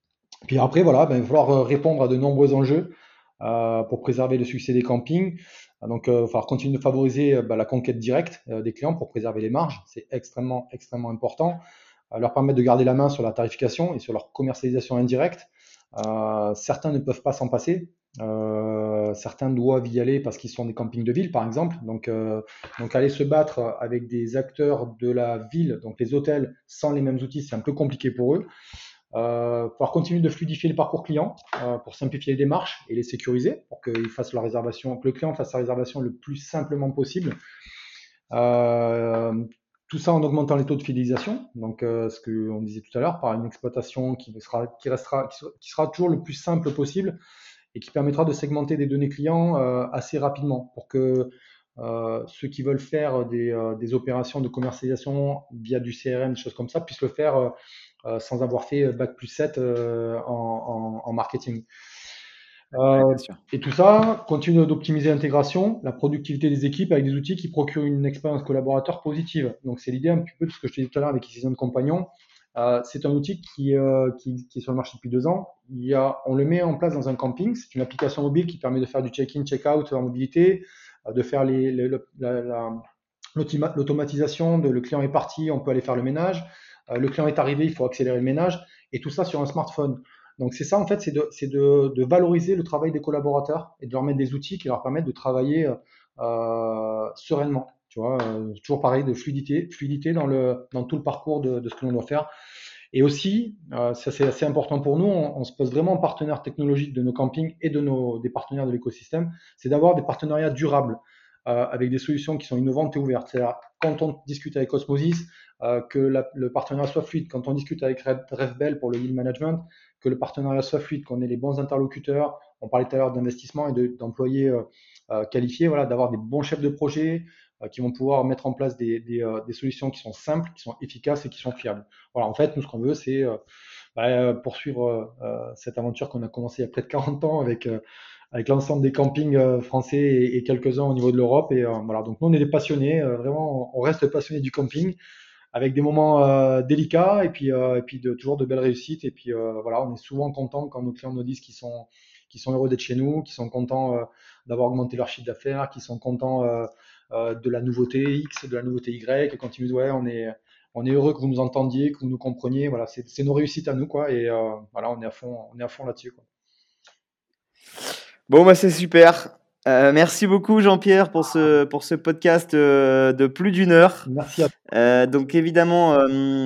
Puis après, voilà, ben, il va falloir euh, répondre à de nombreux enjeux euh, pour préserver le succès des campings. Donc, il va falloir continuer de favoriser bah, la conquête directe des clients pour préserver les marges. C'est extrêmement, extrêmement important. leur permettre de garder la main sur la tarification et sur leur commercialisation indirecte. certains ne peuvent pas s'en passer. Euh, certains doivent y aller parce qu'ils sont des campings de ville, par exemple. Donc, euh, donc aller se battre avec des acteurs de la ville, donc les hôtels, sans les mêmes outils, c'est un peu compliqué pour eux. Euh, pouvoir continuer de fluidifier le parcours client euh, pour simplifier les démarches et les sécuriser pour qu'ils fassent la réservation, que le client fasse sa réservation le plus simplement possible. tout ça en augmentant les taux de fidélisation, donc ce que on disait tout à l'heure, par une exploitation qui sera, qui restera, qui sera toujours le plus simple possible et qui permettra de segmenter des données clients euh, assez rapidement pour que euh, ceux qui veulent faire des, euh, des, opérations de commercialisation via du CRM, des choses comme ça, puissent le faire sans avoir fait Bac plus 7 en, en, marketing. et tout ça continue d'optimiser l'intégration, la productivité des équipes avec des outils qui procurent une expérience collaborateur positive. Donc c'est l'idée un petit peu de ce que je te disais tout à l'heure avec Season Compagnon. Euh, c'est un outil euh, qui, est sur le marché depuis deux ans. On le met en place dans un camping. C'est une application mobile qui permet de faire du check-in, check-out en mobilité, euh, de faire l'automatisation. De, le client est parti, on peut aller faire le ménage. le client est arrivé, il faut accélérer le ménage. Et tout ça sur un smartphone. Donc c'est ça en fait, c'est de, valoriser le travail des collaborateurs et de leur mettre des outils qui leur permettent de travailler sereinement. Euh, toujours pareil de fluidité, dans, le, dans tout le parcours de, ce que l'on doit faire. Et aussi, euh, ça c'est assez important pour nous, on, se pose vraiment en partenaire technologique de nos campings et de nos, des partenaires de l'écosystème, c'est d'avoir des partenariats durables euh, avec des solutions qui sont innovantes et ouvertes. C'est-à-dire, quand on discute avec Osmosis, que le partenariat soit fluide. Quand on discute avec RevBell pour le yield management, que le partenariat soit fluide, qu'on ait les bons interlocuteurs. On parlait tout à l'heure d'investissement et d'employés qualifiés, voilà, d'avoir des bons chefs de projet, qui vont pouvoir mettre en place des, des, euh, des, solutions qui sont simples, qui sont efficaces et qui sont fiables. Voilà, en fait, nous, ce qu'on veut, c'est euh, bah, poursuivre cette aventure qu'on a commencé il y a près de 40 ans avec, avec l'ensemble des campings français et, quelques-uns au niveau de l'Europe. Et voilà, donc nous, on est des passionnés, vraiment, on reste passionnés du camping avec des moments délicats et puis, et puis de, toujours de belles réussites. Et puis voilà, on est souvent content quand nos clients nous disent qu'ils sont, qu'ils sont heureux d'être chez nous, qu'ils sont contents d'avoir augmenté leur chiffre d'affaires, qu'ils sont contents euh, de la nouveauté X, de la nouveauté Y, et quand ils ouais, on est, on est heureux que vous nous entendiez, que vous nous compreniez, voilà, c'est nos réussites à nous, quoi, et euh, voilà, on est à fond, on est à fond là-dessus, quoi. Bon, bah, c'est super. Euh, merci beaucoup Jean-Pierre pour ce, pour ce podcast de plus d'une heure. Merci à euh, donc évidemment,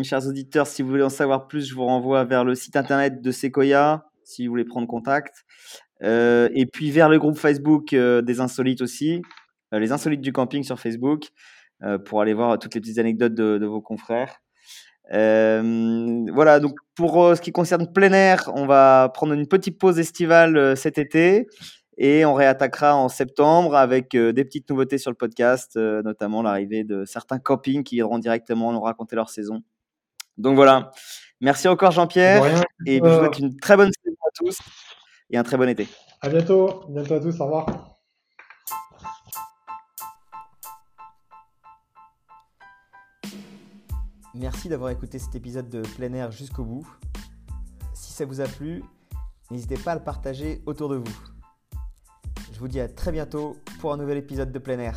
chers auditeurs, si vous voulez en savoir plus, je vous renvoie vers le site internet de Sequoia, si vous voulez prendre contact. et puis vers le groupe Facebook des Insolites aussi. Euh, les insolites du camping sur Facebook euh, pour aller voir toutes les petites anecdotes de, vos confrères. Euh, voilà, donc pour ce qui concerne plein air, on va prendre une petite pause estivale cet été et on réattaquera en septembre avec des petites nouveautés sur le podcast, notamment l'arrivée de certains campings qui viendront directement nous raconter leur saison. Donc voilà, merci encore Jean-Pierre et je vous souhaite une très bonne saison à tous et un très bon été. À bientôt, bientôt à tous, au revoir. Merci d'avoir écouté cet épisode de plein air jusqu'au bout. Si ça vous a plu, n'hésitez pas à le partager autour de vous. Je vous dis à très bientôt pour un nouvel épisode de plein air.